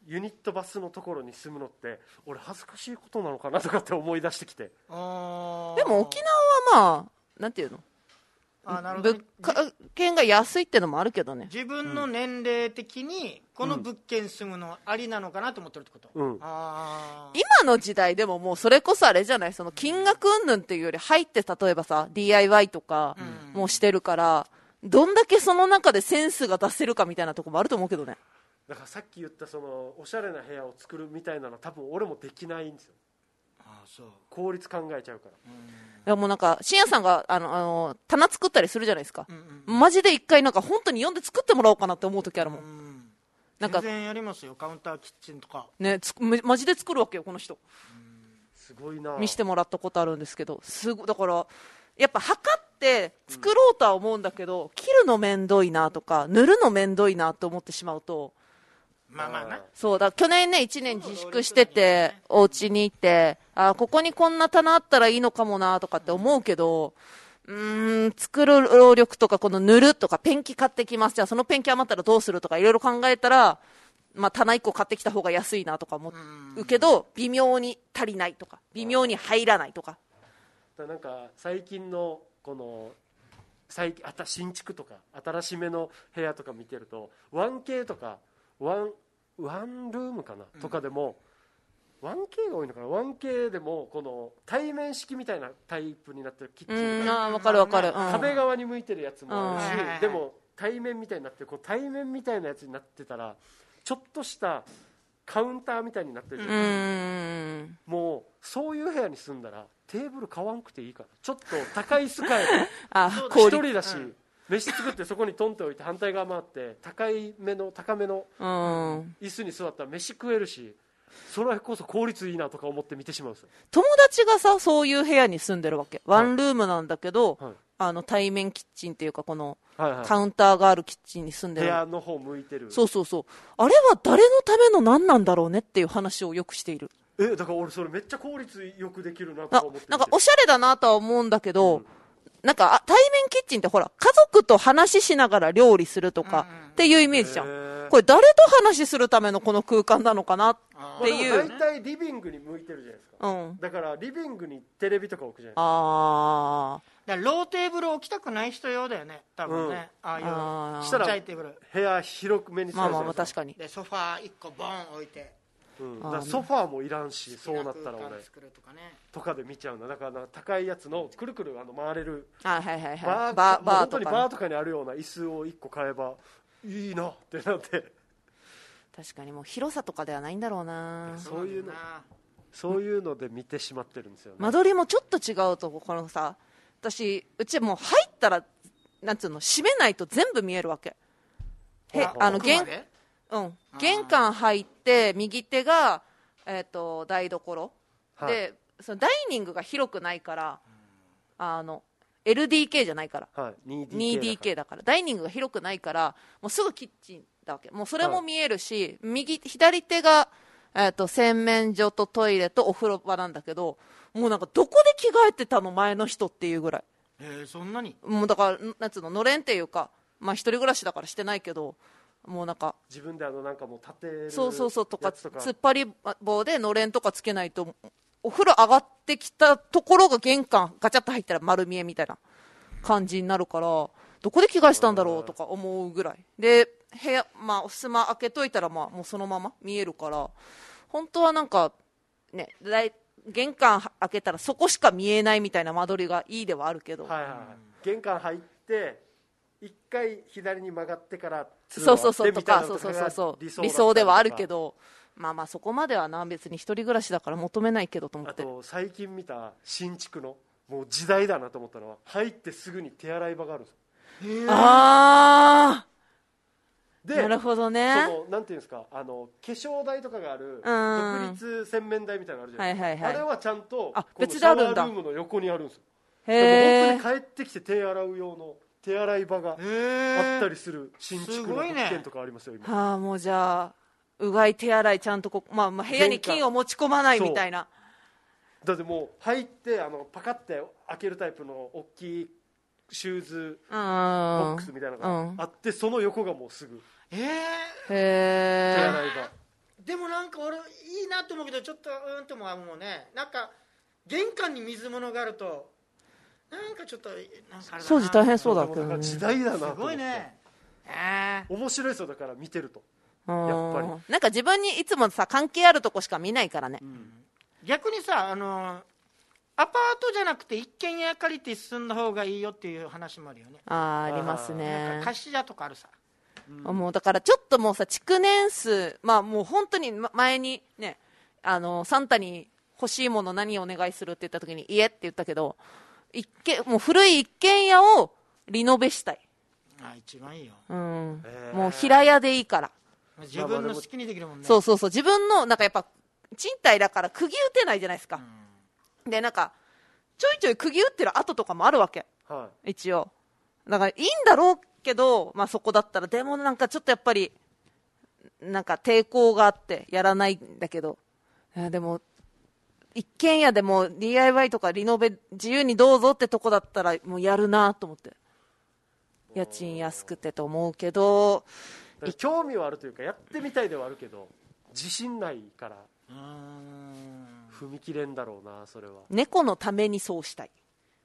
うユニットバスのところに住むのって俺恥ずかしいことなのかなとかって思い出してきて。でも沖縄はまあなんていうの？あなるほど。物価券が安いってのもあるけどね。自分の年齢的にこの物件住むのありなのかなと思ってるってこと、うん。ああ今の時代でももうそれこそあれじゃない？その金額云々っていうより入って例えばさ DIY とかうん。もうしてるからどんだけその中でセンスが出せるかみたいなとこもあると思うけどね。だからさっき言ったそのおしゃれな部屋を作るみたいなの多分俺もできないんですよ効率考えちゃうから。いやもうなんか深夜さんがあのあの棚作ったりするじゃないですか。うんうんマジで一回なんか本当に読んで作ってもらおうかなって思う時あるもん。うんなんか全然やりますよ。カウンターキッチンとか。ねつめマジで作るわけよこの人。すごいな。見してもらったことあるんですけどすごだからやっぱ測って作ろうとは思うんだけど、切るのめんどいなとか塗るのめんどいなと思ってしまうとまあまあな。そうだ去年ね1年自粛しててお家に行ってあここにこんな棚あったらいいのかもなとかって思うけどうーん作る労力とかこの塗るとかペンキ買ってきます。じゃあそのペンキ余ったらどうするとかいろいろ考えたらまあ、棚1個買ってきた方が安いなとか思う。けど微妙に足りないとか微妙に入らないとか。だからなんか最近のこの最近新築とか新しめの部屋とか見てると 1K とかワンワンルームかな、とかでも 1K が多いのかな 1K でもこの対面式みたいなタイプになってるキッチうンとか。かるわかる、うん、壁側に向いてるやつもあるし、うん。でも対面みたいになってるこう対面みたいなやつになってたらちょっとしたカウンターみたいになってるじゃうないですかん。もうそういう部屋に住んだらテーブル買わんくていいからちょっと高い椅子買え (laughs) あそうだば一人だし、うん飯作ってそこにトンって置いて反対側回って高いめの高めのうん。椅子に座ったら飯食えるしそれこそ効率いいなとか思って見てしまう友達がさそういう部屋に住んでるわけ。ワンルームなんだけど、はい。あの対面キッチンっていうかこのはいはい。カウンターがあるキッチンに住んで部る、屋の方向いてる。そうそうそう。あれは誰のための何なんだろうねっていう話をよくしている。えだから俺それめっちゃ効率よくできるなとあか思ってなんかおしゃれだなとは思うんだけど、うんなんかあ対面キッチンってほら家族と話ししながら料理するとかうんうん。っていうイメージじゃん、これ誰と話するためのこの空間なのかなっあていう。大体リビングに向いてるじゃないですか。うん。だからリビングにテレビとか置くじゃないですか。あだからローテーブル置きたくない人用だよね。多分ね、ああいうちっちゃいテーブル。部屋広くめにーまあまあまあか確かに。でソファー1個ボン置いてうん、ソファーもいらんしそうなったら俺。とかね。とかで見ちゃうんだだからな高いやつのくるくるあの回れるあはいはいはいバー本当にバーとかね、バーとかにあるような椅子を1個買えばいいなってなって。確かにもう広さとかではないんだろうな。そういうの。そういうので見てしまってるんですよね、間取りもちょっと違うとこのさ私うちもう入ったらなんつうの閉めないと全部見えるわけ。へあの玄うん、玄関入って右手が、えー、と台所、はい。でそのダイニングが広くないからあの LDK じゃないから。はい、2DK 2DK だから。ダイニングが広くないからもうすぐキッチンだわけ。もうそれも見えるし、右左手が、えー、と洗面所とトイレとお風呂場なんだけどもうなんかどこで着替えてたの前の人っていうぐらい。えー、そんなに？もうだからなんつうののれんっていうかまあ一人暮らしだからしてないけどもうなんか自分であのなんかもう立てるそうそうそうとか突っ張り棒でのれんとかつけないとお風呂上がってきたところが玄関ガチャッと入ったら丸見えみたいな感じになるからどこで着替えしたんだろうとか思うぐらい。で部屋まあ襖開けといたらまあもうそのまま見えるから本当はなんかね玄関開けたらそこしか見えないみたいな間取りがいいではあるけど、はいはいはい。玄関入って一回左に曲がってからそうそうそう。とかそうそうそうそう。理理想ではあるけどまあまあそこまではな別に一人暮らしだから求めないけどと思って。あと最近見た新築のもう時代だなと思ったのは入ってすぐに手洗い場があるんですよ。ああでなるほどね。そのなんていうんですかあの化粧台とかがあるうん。独立洗面台みたいなのあるじゃないですか、はいはいはい。あれはちゃんとあ別であるんだ。シャワールームの横にあるんですよ。へでえ帰ってきて手洗う用の手洗い場があったりする新築の物件とかありますよ今。はあもうじゃあうがい手洗いちゃんとこ、まあ、まあ部屋に金を持ち込まないみたいな。だってもう入ってあのパカって開けるタイプの大きいシューズうん。ボックスみたいなのうん。があって、その横がもうすぐ。えー。へ手え洗い場、でもなんか俺いいなと思うけどちょっとうーんとも思うね。なんか玄関に水物があるとなんかちょっとなんかあれだな。掃除大変そうだけどね。時代だなとす思って。ごいね。え面白いですよだから見てると、うんやっぱり。なんか自分にいつもさ関係あるとこしか見ないからね、ー逆にさあのアパートじゃなくて一軒家借りて住んだ方がいいよっていう話もあるよね。あーありますなんねか貸し屋とかあるさ。もうだからちょっともうさ築年数まあもう本当にま前にねあのサンタに欲しいもの何お願いするって言った時に家って言ったけど一軒もう古い一軒家をリノベしたい、あ一番いいよ。うん。もう平屋でいいから、自分の好きにできるもんね。そうそうそう。自分のなんかやっぱ賃貸だから釘打てないじゃないですか、でなんかちょいちょい釘打ってる跡とかもあるわけ。は一応。だからいいんだろうけど、まあ、そこだったら。でもなんかちょっとやっぱりなんか抵抗があってやらないんだけど。いやでも一軒家でも DIY とかリノベ自由にどうぞってとこだったらもうやるなと思って。家賃安くてと思うけど。興味はあるというかやってみたいではあるけど自信ないから踏み切れんだろうなそれは。猫のためにそうしたい。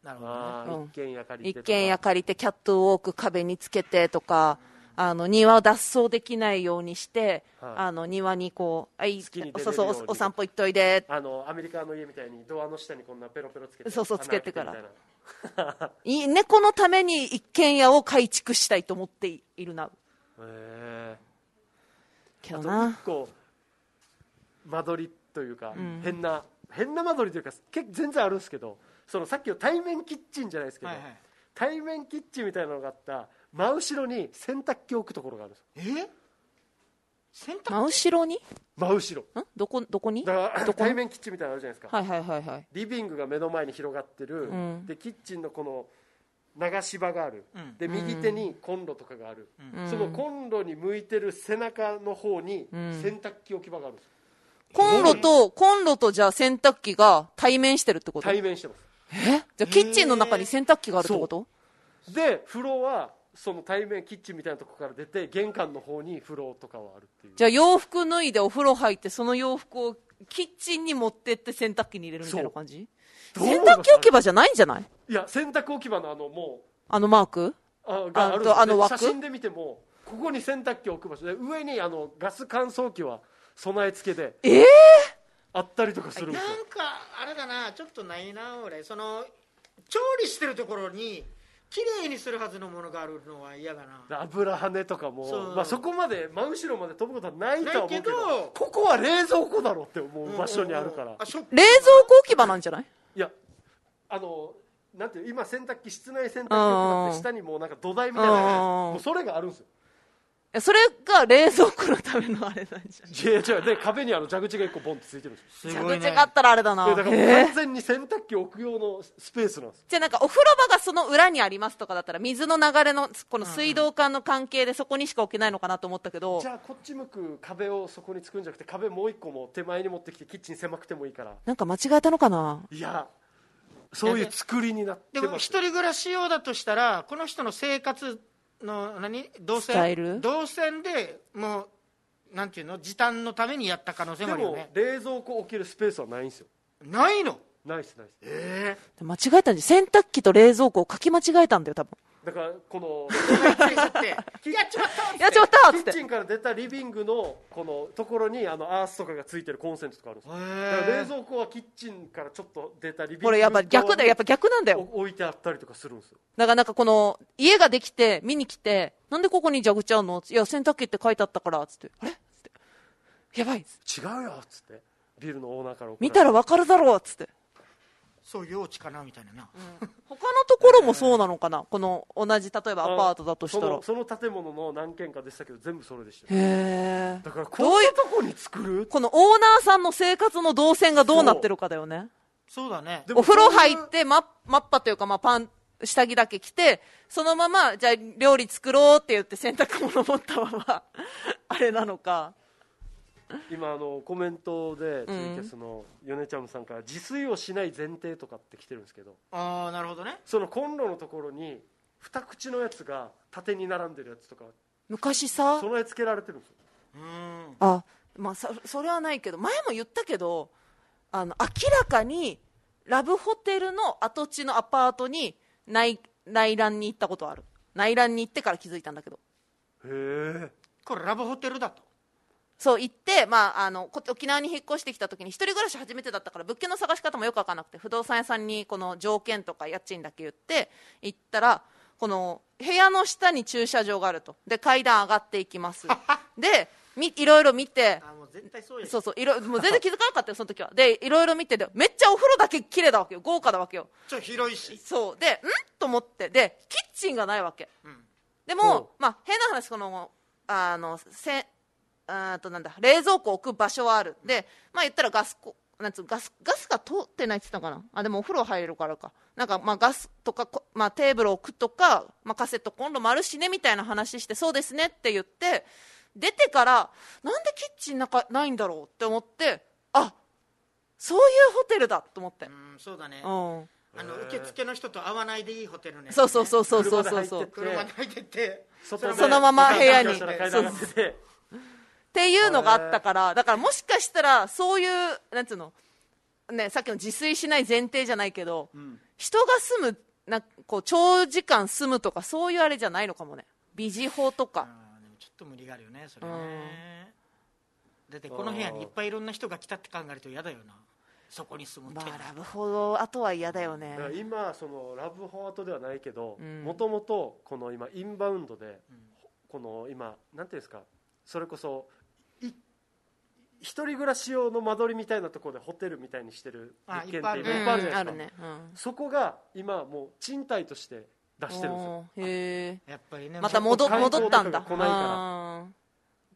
なるほどね。うん一軒家借りて一軒家借りてキャットウォーク壁につけてとかあの庭を脱走できないようにして、はい。あの庭にこうあいそうそうおお散歩行っといで。あのアメリカの家みたいにドアの下にこんなペロペロつけてそうそうつけてから。い (laughs) 猫のために一軒家を改築したいと思っているな。へえけどな。一個間取りというか、ん。変な変な間取りというか結構全然あるんですけどそのさっきの対面キッチンじゃないですけど、はいはい。対面キッチンみたいなのがあった真後ろに洗濯機を置くところがあるんです。よえ？洗濯真後ろに？ん真後ろ。どこどこに？だからどこ対面キッチンみたいなのあるじゃないですか、はいはいはいはい。リビングが目の前に広がってる、ん。でキッチンのこの流し場がある、うん。で右手にコンロとかがある、うん。そのコンロに向いてる背中の方にん。洗濯機置き場があるんです。よコンロとコンロとじゃあ洗濯機が対面してるってこと？対面してます。え？じゃあキッチンの中に洗濯機があるってこと？で風呂はその対面キッチンみたいなとこから出て玄関の方に風呂とかはあるっていう。じゃあ洋服脱いでお風呂入ってその洋服をキッチンに持ってって洗濯機に入れるみたいな感じ？洗濯機置き場じゃないんじゃない？いや洗濯置き場のあのもあのマーク？うあがあるとあので枠？写真で見てもここに洗濯機置く場所で上にあのガス乾燥機は備え付けでええあったりとかするんですよ。なんかあれだなちょっとないな俺。その調理してるところに綺麗にするはずのものがあるのは嫌だな。で油跳ねとかもそう。まあ、そこまで真後ろまで飛ぶことはないとは思うけどここは冷蔵庫だろうって思う場所にあるから、冷蔵庫置き場なんじゃない？いやあのなんていう今洗濯機室内洗濯機って下にもうなんか土台みたいなもうそれがあるんですよそれが冷蔵庫のためのあれなんじゃない？いや違う。で壁にあの蛇口が1個ボンってついてるんですよ。蛇口があったらあれだな。でだからもうえ完全に洗濯機置く用のスペー。スなんですじゃあなんかお風呂場がその裏にありますとかだったら水の流れのこの水道管の関係でそこにしか置けないのかなと思ったけど。じゃあこっち向く壁をそこに作るんじゃなくて壁もう一個も手前に持ってきてキッチン狭くてもいいから。なんか間違えたのかな？いやそういう作りになってでも一人暮らし用だとしたらこの人の生活の何？動線？動線でもうなんていうの？時短のためにやった可能性もでもあるよね。冷蔵庫置けるスペースはないんですよ。ないの？ないっすないっす。え間違えたんじゃ洗濯機と冷蔵庫を書き間違えたんだよ多分だからこのえやっちまったやっちまったキッチンから出たリビングのこのところにあのアースとかがついてるコンセントとかあるんですよ。だから冷蔵庫はキッチンからちょっと出たリビングこれやっぱ逆だよ。やっぱ逆なんだよ。お置いてあったりとかするんですよ。だからなんかこの家ができて見に来てなんでここに蛇口あんの？いや洗濯機って書いてあったからつって。あれ？つって。やばいっつって。違うよっつって。ビルのオーナーから見たらわかるだろうっつってそう幼稚かなみたいなな、他のところもそうなのかな？この同じ例えばアパートだとしたら。そのその建物の何軒かでしたけど全部それでした。へよえだからこういうとこに作る？このオーナーさんの生活の動線がどうなってるかだよね。そうだね。お風呂入ってマッマッパというか、まあ、パン下着だけ着てそのままじゃあ料理作ろうって言って洗濯物持ったまま (laughs) あれなのか今あのコメントでツイキャスの米ちゃんさんから自炊をしない前提とかって来てるんですけどああなるほどね。そのコンロのところに二口のやつが縦に並んでるやつとか昔さ備え付けられてるんですよ。うん。あまあそそれはないけど前も言ったけどあの明らかにラブホテルの跡地のアパートに内内覧に行ったことある。内覧に行ってから気づいたんだけど。へえこれラブホテルだとそう行って、まあ、あのこ沖縄に引っ越してきた時に一人暮らし初めてだったから物件の探し方もよく分からなくて不動産屋さんにこの条件とか家賃だけ言って行ったらこの部屋の下に駐車場があると。で階段上がっていきます。(laughs) でみいろいろ見てあもう絶対そうや。そうそういろもう全然気づかなかったよその時は。でいろいろ見てでめっちゃお風呂だけ綺麗だわけよ豪華だわけよ。ちょっと広いし。そう。でん？と思って。でキッチンがないわけ。うん。でうんも、まあ、変な話このあのせあーとなんだ冷蔵庫置く場所はある。で、まあ、言ったらガスこなんつうガスガスが通ってないって言ってたかな？あでもお風呂入れるからか。なんかまあガスとかこ、まあ、テーブル置くとか、まあ、カセットコンロもあるしねみたいな話してそうですねって言って出てからなんでキッチンなんかないんだろうって思ってあそういうホテルだと思って。うんそうだね。うん。あの受付の人と会わないでいいホテルね。そうそうそうそうそうそうそう。っ車で入って車で入ってそのまま部屋に。階段上がっていうのがあったからだからもしかしたらそういうなんつうのねさっきの自炊しない前提じゃないけど、人が住むなこう長時間住むとかそういうあれじゃないのかもね。ビジ法とか、でもちょっと無理があるよねそれね。だってこの部屋にいっぱいいろんな人が来たって考えると嫌だよな。そこに住むって。まあラブほどあとは嫌だよね。今そのラブホワートではないけどうん。もともとこの今インバウンドで、この今なんていうんですかそれこそい一人暮らし用の間取りみたいなところでホテルみたいにしてるあ物件っていっぱいあるじゃないですか、そこが今もう賃貸として出してるんですよ。へやっぱりねえまた戻戻ったんだ。来ないから。あ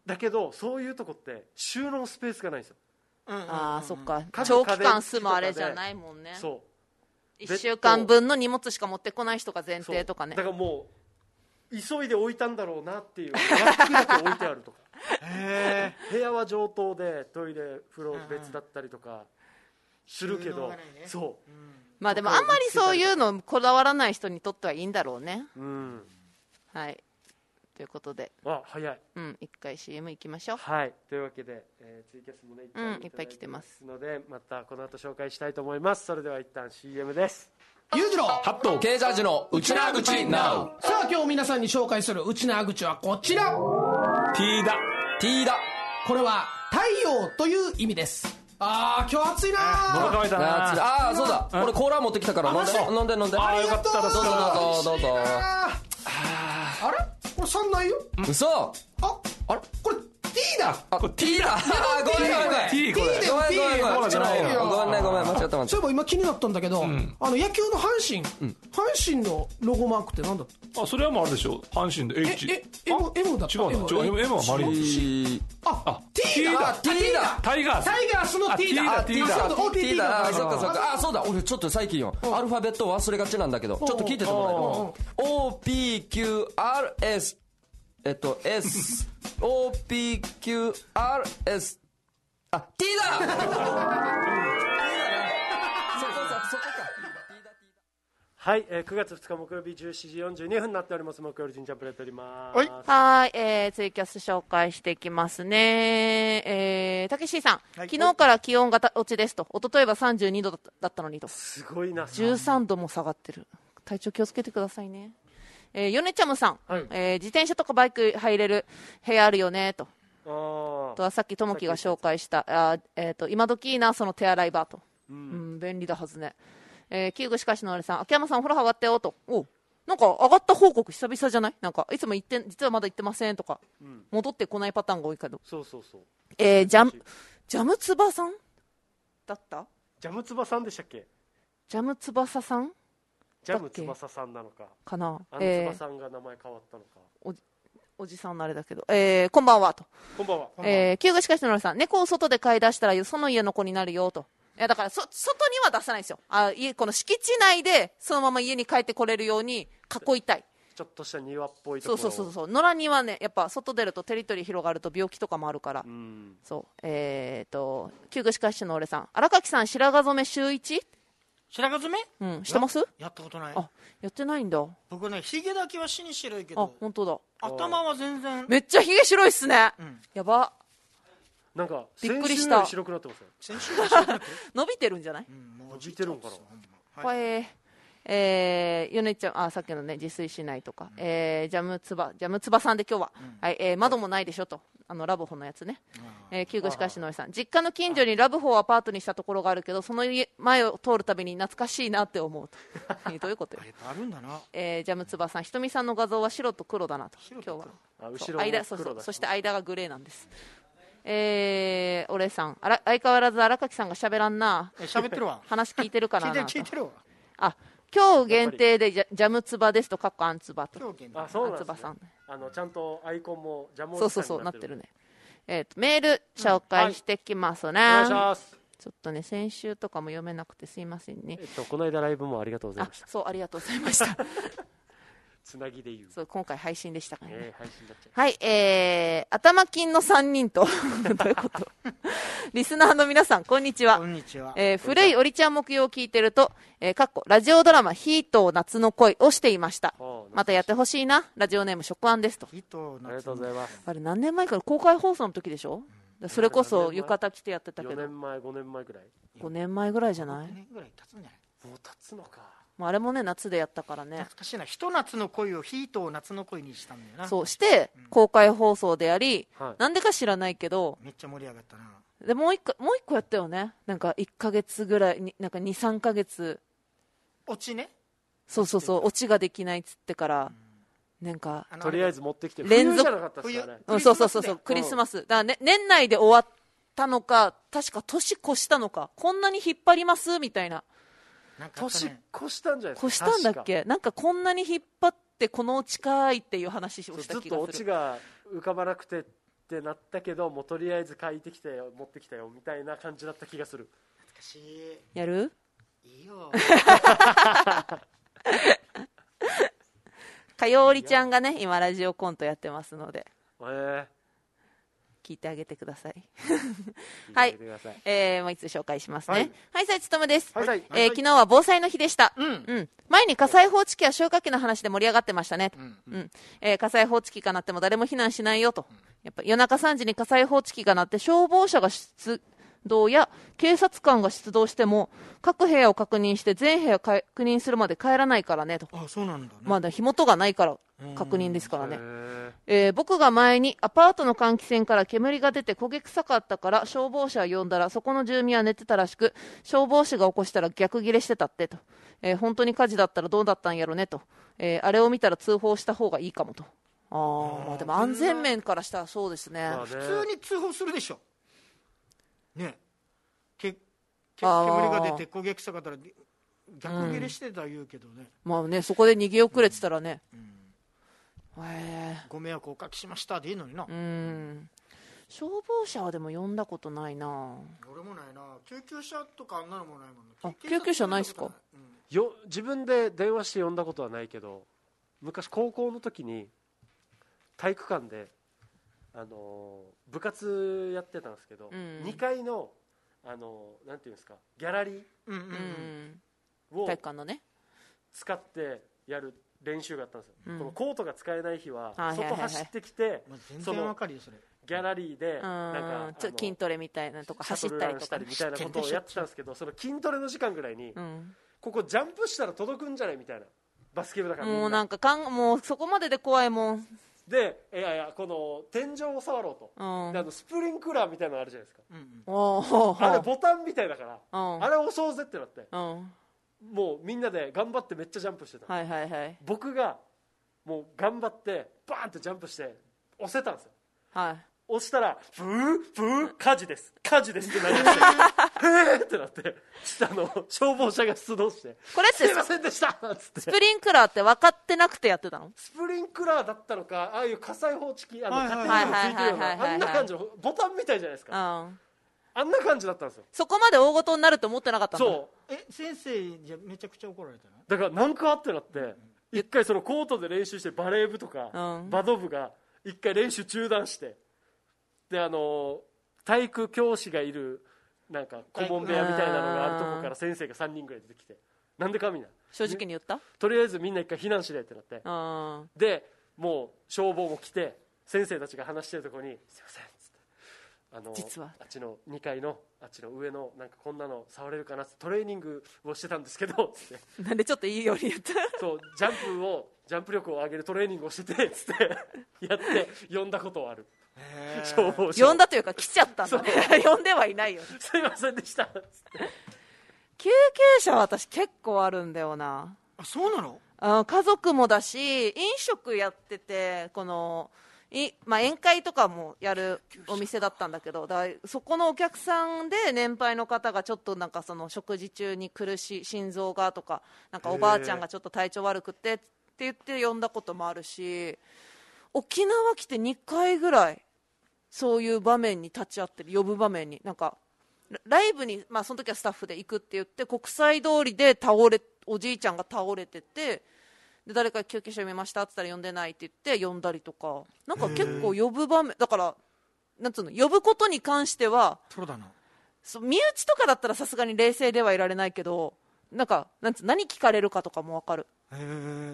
だけどそういうとこって収納スペースがないんですよ、うんうんうんーあーそっか。各長期間住むあれじゃないもんね。そう。1週間分の荷物しか持ってこない人が前提とかね。だからもう急いで置いたんだろうなっていうラックだけ置いてあると。かへ (laughs) 部屋は上等でトイレ風呂別だったりとかするけど、がないね。そまあでもあんまりそういうのこだわらない人にとってはいいんだろうね。ううん。はい。ということで。あ早い。うん一回 CM 行きましょう。はい。というわけで、えーツイキャスもねいっぱい,、うんいっぱい来てます。のでまたこの後紹介したいと思います。それでは一旦 CM です。裕次郎ハットケージャージのうちなーぐち NOW さあ今日皆さんに紹介するうちなー口はこちら。T だ T だこれは太陽という意味です。あー今日暑いな喉乾いたなあーあーそうだ。俺コーラ持ってきたから。飲んで飲んで飲んで。あーよかった。どうぞどうぞどうぞ。あれ？これ3ないよ？嘘。ああれ？これ T だ。あ T だ。ごめんごめんごめん。T これだよ。ごめんごめん。T ごめん。ごめんねごめん間違った間違っそういえば今気になったんだけど、あの野球の阪神、阪神のロゴマークって何だった？あそれはもうあるでしょ？阪神でえ H え M, M だった？違うの違う M, はマリーンああ T だ。T だ。あ T だ。タイガース。タイガースの T だ。あ T だ T だ。T あだ。そっかそっか。あそうだ。俺ちょっと最近よ。アルファベットを忘れがちなんだけどちょっと聞いててもらえる？OPQRS えっと SOPQRS あ T だ。T だ。なそこかそこか。はい、えー9月2日木曜日17時42分になっております。木曜日神ちゃんプレートおります。はいはい、えー、ツイキャス紹介していきますね。えー、たけしさん、はい。昨日から気温が落ちですと、一昨日は32度だっただったのにと、すごいな。13度も下がってる。体調気をつけてくださいね。えー、ヨネチャムさん、はい。えー自転車とかバイク入れる部屋あるよねと。あとはさっきともきが紹介した、あーえー、と今時いいな、その手洗い場と。うん、便利だはずね。えー、キューグしかしのあれさん、秋山さんお風呂上がったよと。おう。なんか上がった報告久々じゃない？なんかいつも行ってん実はまだ行ってませんとか、戻ってこないパターンが多いけど、そうそうそう。えー、ジャムジャムつばさん？だった？ジャムつばさんでしたっけ？ジャムつばささん？ジャムつばささんなのかかな？あのつえーばさんが名前変わったのか、おじさんのあれだけど、えー、こんばんはと。こんばんはえー、旧具しかしのらさん、猫を外で飼い出したら、その家の子になるよと。いや、だから、そ、外には出さないんですよ。あ、家、この敷地内で、そのまま家に帰ってこれるように囲いたい。ちょっとした庭っぽいとそころうそうそうそう。野良にはね、やっぱ外出るとテリトリー広がると病気とかもあるから。うんそう。えーと、旧具しかしの俺さん。荒垣さん、白髪染め週 1? 白髪染めうん、してます？やったことない。あ、やってないんだ。あ、僕ねひげだけは死に白いけど本当だ。頭は全然。めっちゃ髭白いっすね。ん。やば。なんかびっくりした。先週より白くなってますよ先週は白く (laughs) 伸びてるんじゃない？うんもう伸びてるんかな。ほんまこれ、えー、ヨネちゃん、あ、さっきのね、自炊しないとか、えー、ジャムつば、ジャムつばさんで今日は、はい、えー、窓もないでしょと、あの、ラブホのやつね。えー、旧具しかしのりさん。実家の近所にラブホをアパートにしたところがあるけど、その家前を通るたびに懐かしいなって思うと。(laughs) えーどういうことよあるんだなえー、ジャムつばさん、ひとみさんの画像は白と黒だなと。今日は。あ後ろそうそうそして間がグレーなんです。えー、俺さん、あら相変わらず荒垣さんが喋らんな。え喋ってるわ (laughs) 話聞いてるか聞てな聞いてるわあ今日限定でジャジャムつばですとかっこあんつばと。あそうなんです、ね。あつばさん、あのちゃんとアイコンもジャムそうそうんそうなってるね。ね。えーとメール紹介してきますね、お願いします。ちょっとね先週とかも読めなくてすいませんね。えっとこの間ライブもありがとうございあました。そうありがとうございましたつなぎで言う。そう今回配信でしたからね、えー配信になっちゃはい、えー、頭金の3人と、(laughs) どういうこと？リスナーの皆さん、こんにちは。こ。んにちは。えー古いおりちゃん木曜を聞いてると、えー、かっこ、ラジオドラマ、ヒート夏の恋をしていました。またやってほしいな。ラジオネーム、食案ですと。糸うありがとうございます。あれ何年前から公開放送の時でしょ？それこそ浴衣着てやってたけ4ど、年前5年前ぐらい。5年前ぐらいじゃない？5年ぐらい経つんじゃない？もう経つのかもうあれもね、夏でやったからね。懐かしいな。ひと夏の恋をヒートを夏の恋にしたんだよな。そうして、公開放送でやり、はい。なんでか知らないけど、めっちゃ盛り上がったな。でもう一個、もう一個やったよね。なんか1ヶ月ぐらいに、なんか2、3ヶ月、オチね？そうそうそう、オチができないっつってから、なんか、あのとりあえず持ってきて連続冬じゃなかったっすかね。うん、そうそうそうそう、クリスマス。だからね、年内で終わったのか、確か年越したのか、こんなに引っ張ります？みたいな。年ね。越したんじゃないですか？越したんだっけ？なんかこんなに引っ張ってこのオチかーいっていう話をした確かずっとオ気がする。チが浮かばなくてってなったけどもうとりあえず書いてきてよ持ってきたよみたいな感じだった気がする。懐かしい。やる？いいよ。(laughs) かよおりちゃんがね、今ラジオコントやってますので、え聞いてあげてください。ー、(laughs) はいえー、もう一つ紹介しますね。はいはい、つとめです。はいはいえー昨日は防災の日でした。うんうん。前に火災報知器や消火器の話で盛り上がってましたね。うん。えー火災報知器が鳴っても誰も避難しないよと。やっぱ夜中3時に火災報知器が鳴って消防車が出動や警察官が出動しても各部屋を確認して全部屋確認するまで帰らないからねと。あそうなんだね。まだ火元がないから確認ですからね。ええー僕が前にアパートの換気扇から煙が出て焦げ臭かったから消防車を呼んだらそこの住民は寝てたらしく消防士が起こしたら逆ギレしてたってと、えー本当に火事だったらどうだったんやろねと、えーあれを見たら通報した方がいいかもと。ああでも安全面からしたらそうですね。普通に通報するでしょね。け煙が出て焦げ臭かったら逆切れしてた言うけどね、まあねそこで逃げ遅れてたらね、へご迷惑をおかけしましたでいいのにな、えうん。消防車はでも呼んだことないな。俺もないな。救急車とかあんなのもないもんあな救急車ないっすか？うんよ自分で電話して呼んだことはないけど昔高校の時に体育館で、あのー部活やってたんですけど、うん2階の、あのーなんていうんですかギャラリーを体育館のね。使ってやる練習があったんですよ、うん。このコートが使えない日ははいはいはいはい。外走ってきてまあ、全然わかるよそれ。ギャラリーでうん。なんか筋トレみたいなとか走ったりとかね。したりみたいなことをやってたんですけど (laughs) その筋トレの時間ぐらいに、うん。ここジャンプしたら届くんじゃないみたいなバスケ部だからもうなんかかんもうそこまでで怖いもんでいやいやこの天井を触ろうと、うん。であのスプリンクラーみたいなのあるじゃないですか、うん。うん。あれボタンみたいだから、うん。あれ押そうぜってなってうん。もうみんなで頑張ってめっちゃジャンプしてた、はいはいはい。僕がもう頑張ってバーンってジャンプして押せたんですよ。はい。押したらブーブー火事です。火事ですってなりましてへーってなって下の消防車が出動してこれってすいませんでしたっつって。スプリンクラーって分かってなくてやってたの？スプリンクラーだったのかああいう火災報知器あの勝手についてるようなあんな感じのボタンみたいじゃないですうかん。あんな感じだったんですよ。そこまで大事になると思ってなかったそう。え先生じゃめちゃくちゃ怒られたの？だから何かあってなって一回そのコートで練習してバレー部とかうん。バド部が一回練習中断してであの体育教師がいるなんか顧問部屋みたいなのがあるとこから先生が3人ぐらい出てきて。なんでかみん？な正直に言った？とりあえずみんな一回避難しれってなって。うんでもう消防も来て先生たちが話してるところに「すいません」っつって。あの実は。あっちの2階のあっちの上のなんかこんなの触れるかなってトレーニングをしてたんですけどつって。なんでちょっといいように言った？そうジャンプをジャンプ力を上げるトレーニングをしててつってやって呼んだことはある呼んだというか来ちゃったんだね。呼んではいないよすいませんでした。つって救急車は私結構あるんだよな。あそうなの？あ家族もだし飲食やっててこのい、まあ、宴会とかもやるお店だったんだけどだそこのお客さんで年配の方がちょっとなんかその食事中に苦しい心臓がとかなんかおばあちゃんがちょっと体調悪くてって言って呼んだこともあるし沖縄来て2回ぐらいそういう場面に立ち会ってる呼ぶ場面に。なんかラライブに、まあ、その時はスタッフで行くって言って国際通りで倒れおじいちゃんが倒れててで誰か救急車呼びましたって言ったら呼んでないって言って呼んだりとか。なんか結構呼ぶ場面だからなんつうの呼ぶことに関してはそうだな。そう身内とかだったらさすがに冷静ではいられないけどなんかなんつう何聞かれるかとかも分かる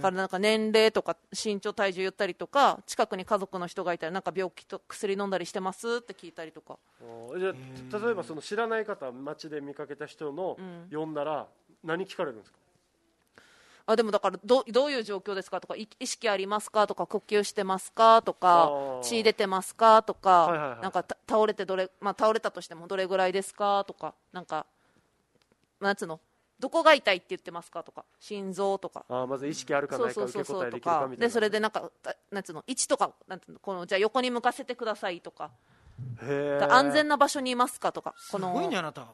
からなんか年齢とか身長体重言ったりとか近くに家族の人がいたらなんか病気と薬飲んだりしてますって聞いたりとか。あじゃあ例えばその知らない方街で見かけた人の呼んだら何聞かれるんですか？あでもだからどどういう状況ですかとかい意識ありますかとか呼吸してますかとか血出てますかとか、はいはいはい。なんかた倒れてどれ、まあ、倒れたとしてもどれぐらいですかとかなんかなんつうの？どこが痛いって言ってますかとか心臓とか。あまず意識あるかそうないか受け答えそうそうそうとか。できるかみたいな。でそれでなんかたなんつうの位置とかなんつうのこのじゃあ横に向かせてくださいとか。へえ安全な場所にいますかとかすこの。ごいねあなた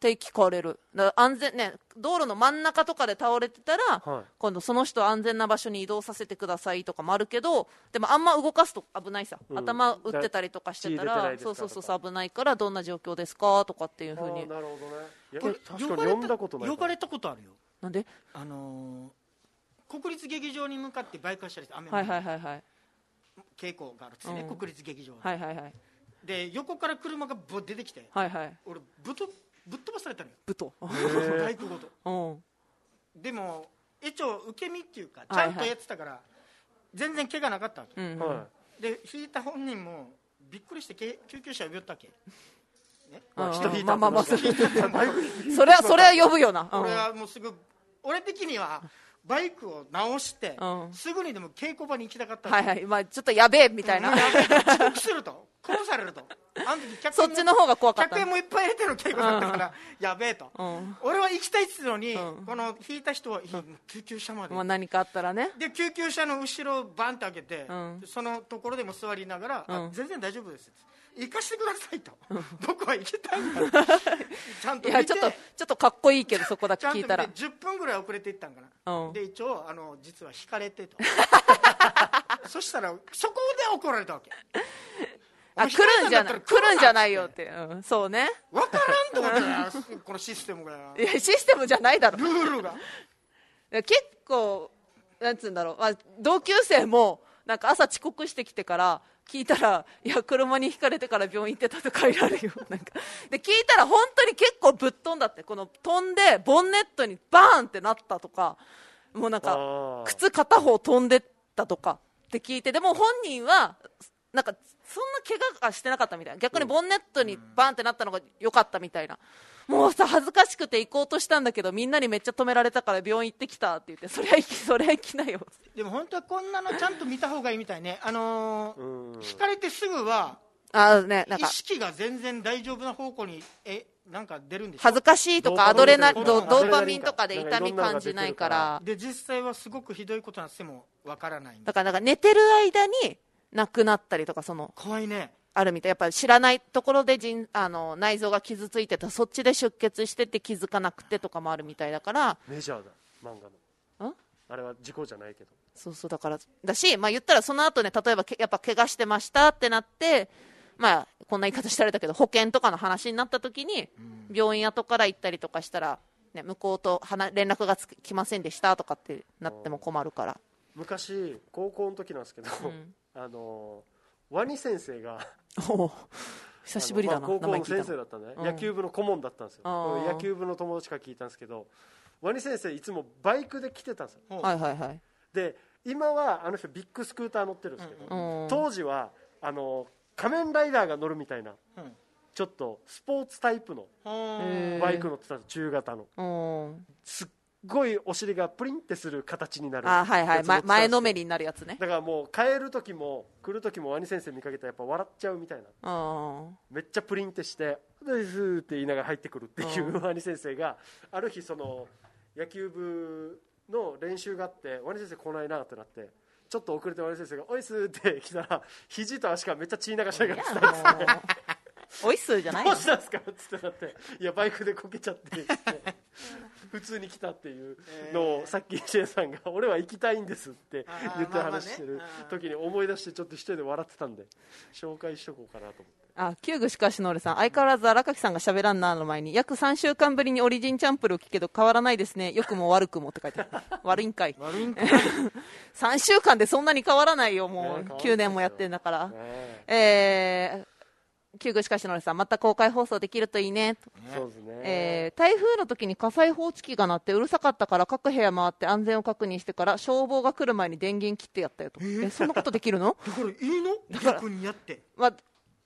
って聞かれる。安全ね道路の真ん中とかで倒れてたら、はい。今度その人を安全な場所に移動させてくださいとかもあるけどでもあんま動かすと危ないさ、うん。頭打ってたりとかしてたらそうそうそうそう危ないからどんな状況ですか？とかっていうふうに。なるほどね。いやこれ確かに呼んだこと呼ばれたことあるよ。なんで？あのー国立劇場に向かってバイク走ったりして雨のはいはいはいはい。稽古があるんですね、うん。国立劇場、はいはいはい。で横から車がぶ出てきてはいはい。俺ぶっとぶっ飛ばされたのよ。ぶと (laughs) バイクごと。うん。でも一応受け身っていうかちゃんとやってたから、全然怪我なかったわけ、うんはで引いた本人もびっくりしてけ救急車呼びよったわけ。人引いたまあまあまあって言いましたバイクそれはそれは呼ぶよな、うん。俺はもうすぐ俺的にはバイクを直して、うん。すぐにでも稽古場に行きたかったはいはい。まあちょっとやべえみたいな、もうやべえ。遅刻すると。殺されるとあの時客そっちの方が怖かった。100円もいっぱい入れてる稽古だったから、やべえと、うん。俺は行きたいっつうのに、うん。この引いた人は、救急車まで、まあ何かあったらね。で救急車の後ろをバンって開けて、うん。そのところでも座りながら、全然大丈夫です行かしてくださいと、僕は行きたいんだ。(laughs) ちゃんといやちょっとちょっとかっこいいけどそこだけちゃんと見て聞いたら10分ぐらい遅れていったんかな、うん。で一応あの実は引かれてと。(laughs) そしたらそこで怒られたわけあ来るんじゃない来るんじゃないよって、うん、そうね。分からんと思ってこのシステムが。いやシステムじゃないだろ。ルールが。い (laughs) や結構なんつうんだろう、まあ、同級生もなんか朝遅刻してきてから聞いたらいや車にひかれてから病院行ってたとかいられるよ。(laughs) なんか。で聞いたら本当に結構ぶっ飛んだって。この飛んでボンネットにバーンってなったとか。もうなんか靴片方飛んでったとかって聞いて。でも本人はなんかそんな怪我はしてなかったみたい。な逆にボンネットにバーンってなったのが良かったみたいな、もうさ恥ずかしくて行こうとしたんだけどみんなにめっちゃ止められたから病院行ってきたって言ってそりゃ行きそりゃ行きなよ。でも本当はこんなのちゃんと見た方がいいみたいね。あのーうん。引かれてすぐはあーねなん意か識が全然大丈夫な方向にえなんか出るんでしょ？恥ずかしいとかアドレナドドーパミンとかで痛み感じないから。で実際はすごくひどいことなんてもわからない。んでだからなんか寝てる間に亡くなったりとかその怖いね。あるみたい。やっぱり知らないところで腎あの内臓が傷ついてた。そっちで出血してて気づかなくてとかもあるみたいだから。メジャーだ。漫画の。ん？あれは事故じゃないけど。そうそう。だからだし、まあ、言ったらその後ね例えばけやっぱ怪我してましたってなってまあこんな言い方してあれだけど保険とかの話になった時に病院後から行ったりとかしたら、ね、向こうと話連絡がつきませんでしたとかってなっても困るから。昔高校の時なんですけど、んあのワニ先生がおお (laughs) 久しぶりだな、まあ高校の先生だったね、うん。野球部の顧問だったんですよ。野球部の友達から聞いたんですけどワニ先生いつもバイクで来てたんですよ。はいはいはい。で今はあの人ビッグスクーター乗ってるんですけど、うん。当時はあの仮面ライダーが乗るみたいなうん。ちょっとスポーツタイプのバイク乗ってたんです中型の。うん。すっごいお尻がプリンってする形になる。あはいはい、ま、前のめりになるやつね。だからもう帰る時も来る時もワニ先生見かけたらやっぱ笑っちゃうみたいな。うん。めっちゃプリンってして「です」って言いながら入ってくるっていうワニ先生が (laughs) ある日その野球部の練習があってワニ先生来ないなってなってちょっと遅れてワニ先生が「おいっす」って来たら肘と足からめっちゃ血流しながら来たんですねおいっすじゃない (laughs) どうしたんですか?」ってなって「いやバイクでこけちゃって」(laughs) 普通に来たっていうのをさっきシェンさんが「俺は行きたいんです」って言って話してる時に思い出してちょっと一人で笑ってたんで紹介しとこうかなと思ってあ、キューグしかしの俺さん、相変わらず荒垣さんが喋らんなの前に、約3週間ぶりにオリジンチャンプルを聞くけど変わらないですね。良くも悪くもって書いてある。(laughs) 悪いんかい。悪いんか3 (laughs) 週間でそんなに変わらないよ、もう。ね9年もやってんだから。ねえー、キューグしかしの俺さん、また公開放送できるといいね。そうですね、えー台風の時に火災報知器が鳴ってうるさかったから各部屋回って安全を確認してから消防が来る前に電源切ってやったよと。え、そんなことできるの？(laughs) だからいいの？逆にやって。まあ、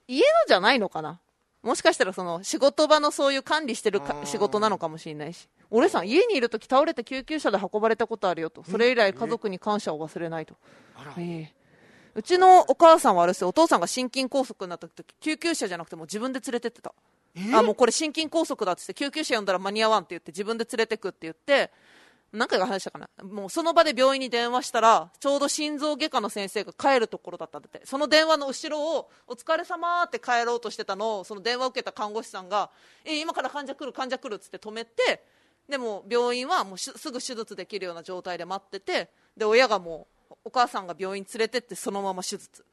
家のじゃないのかな？もしかしたらその仕事場のそういう管理してる仕事なのかもしれないし。俺さん家にいる時倒れて救急車で運ばれたことあるよと。それ以来家族に感謝を忘れないと。あら。ええうちのお母さんはあれですよお父さんが心筋梗塞になった時救急車じゃなくてもう自分で連れてってた。あもうこれ心筋梗塞だって言って救急車呼んだら間に合わんって言って自分で連れてくって言って。何回か話したかな。もうその場で病院に電話したらちょうど心臓外科の先生が帰るところだったんだって。その電話の後ろを「お疲れ様って帰ろうとしてたのをその電話を受けた看護師さんが「え今から患者来る患者来る」っつって止めてでも病院はもうしすぐ手術できるような状態で待っててで親がもうお母さんが病院連れてってそのまま手術。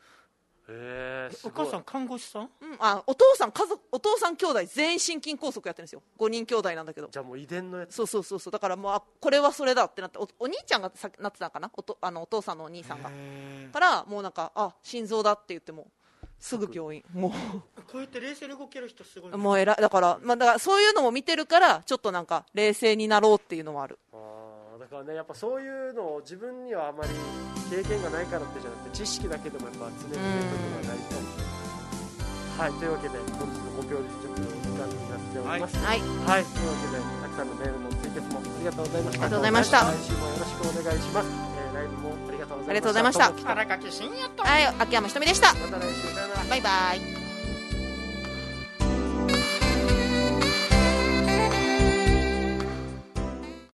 えー、すごい。お母さん看護師さん？うん、あお父さん家族お父さん兄弟全員心筋梗塞やってるんですよ。5人兄弟なんだけど。じゃあもう遺伝のやつ。そうそうそうそう。だからもうあこれはそれだってなっておお兄ちゃんがさなってたのかな？おとあのお父さんのお兄さんが。からもうなんかあ心臓だって言ってもすぐ病院。もこうやって冷静に動ける人すごい、うもう偉い。だから,、まあ、だからそういうのも見てるからちょっとなんか冷静になろうっていうのはある。あーだからねやっぱそういうのを自分にはあまり経験がないからってじゃなくて知識だけでもやっぱ常に入れとくのは大事かもしれないはいというわけで本日の目標実食の時間になっております。はい。はい、というわけでたくさんのメールもツイキャスもありがとうございました。ありがとうござい。ました来週もよろしくお願いします、えー、ライブもありがとうございました。ありがとうございました荒垣真也と。はい。秋山ひとみでした。また来週。さよならバイバイ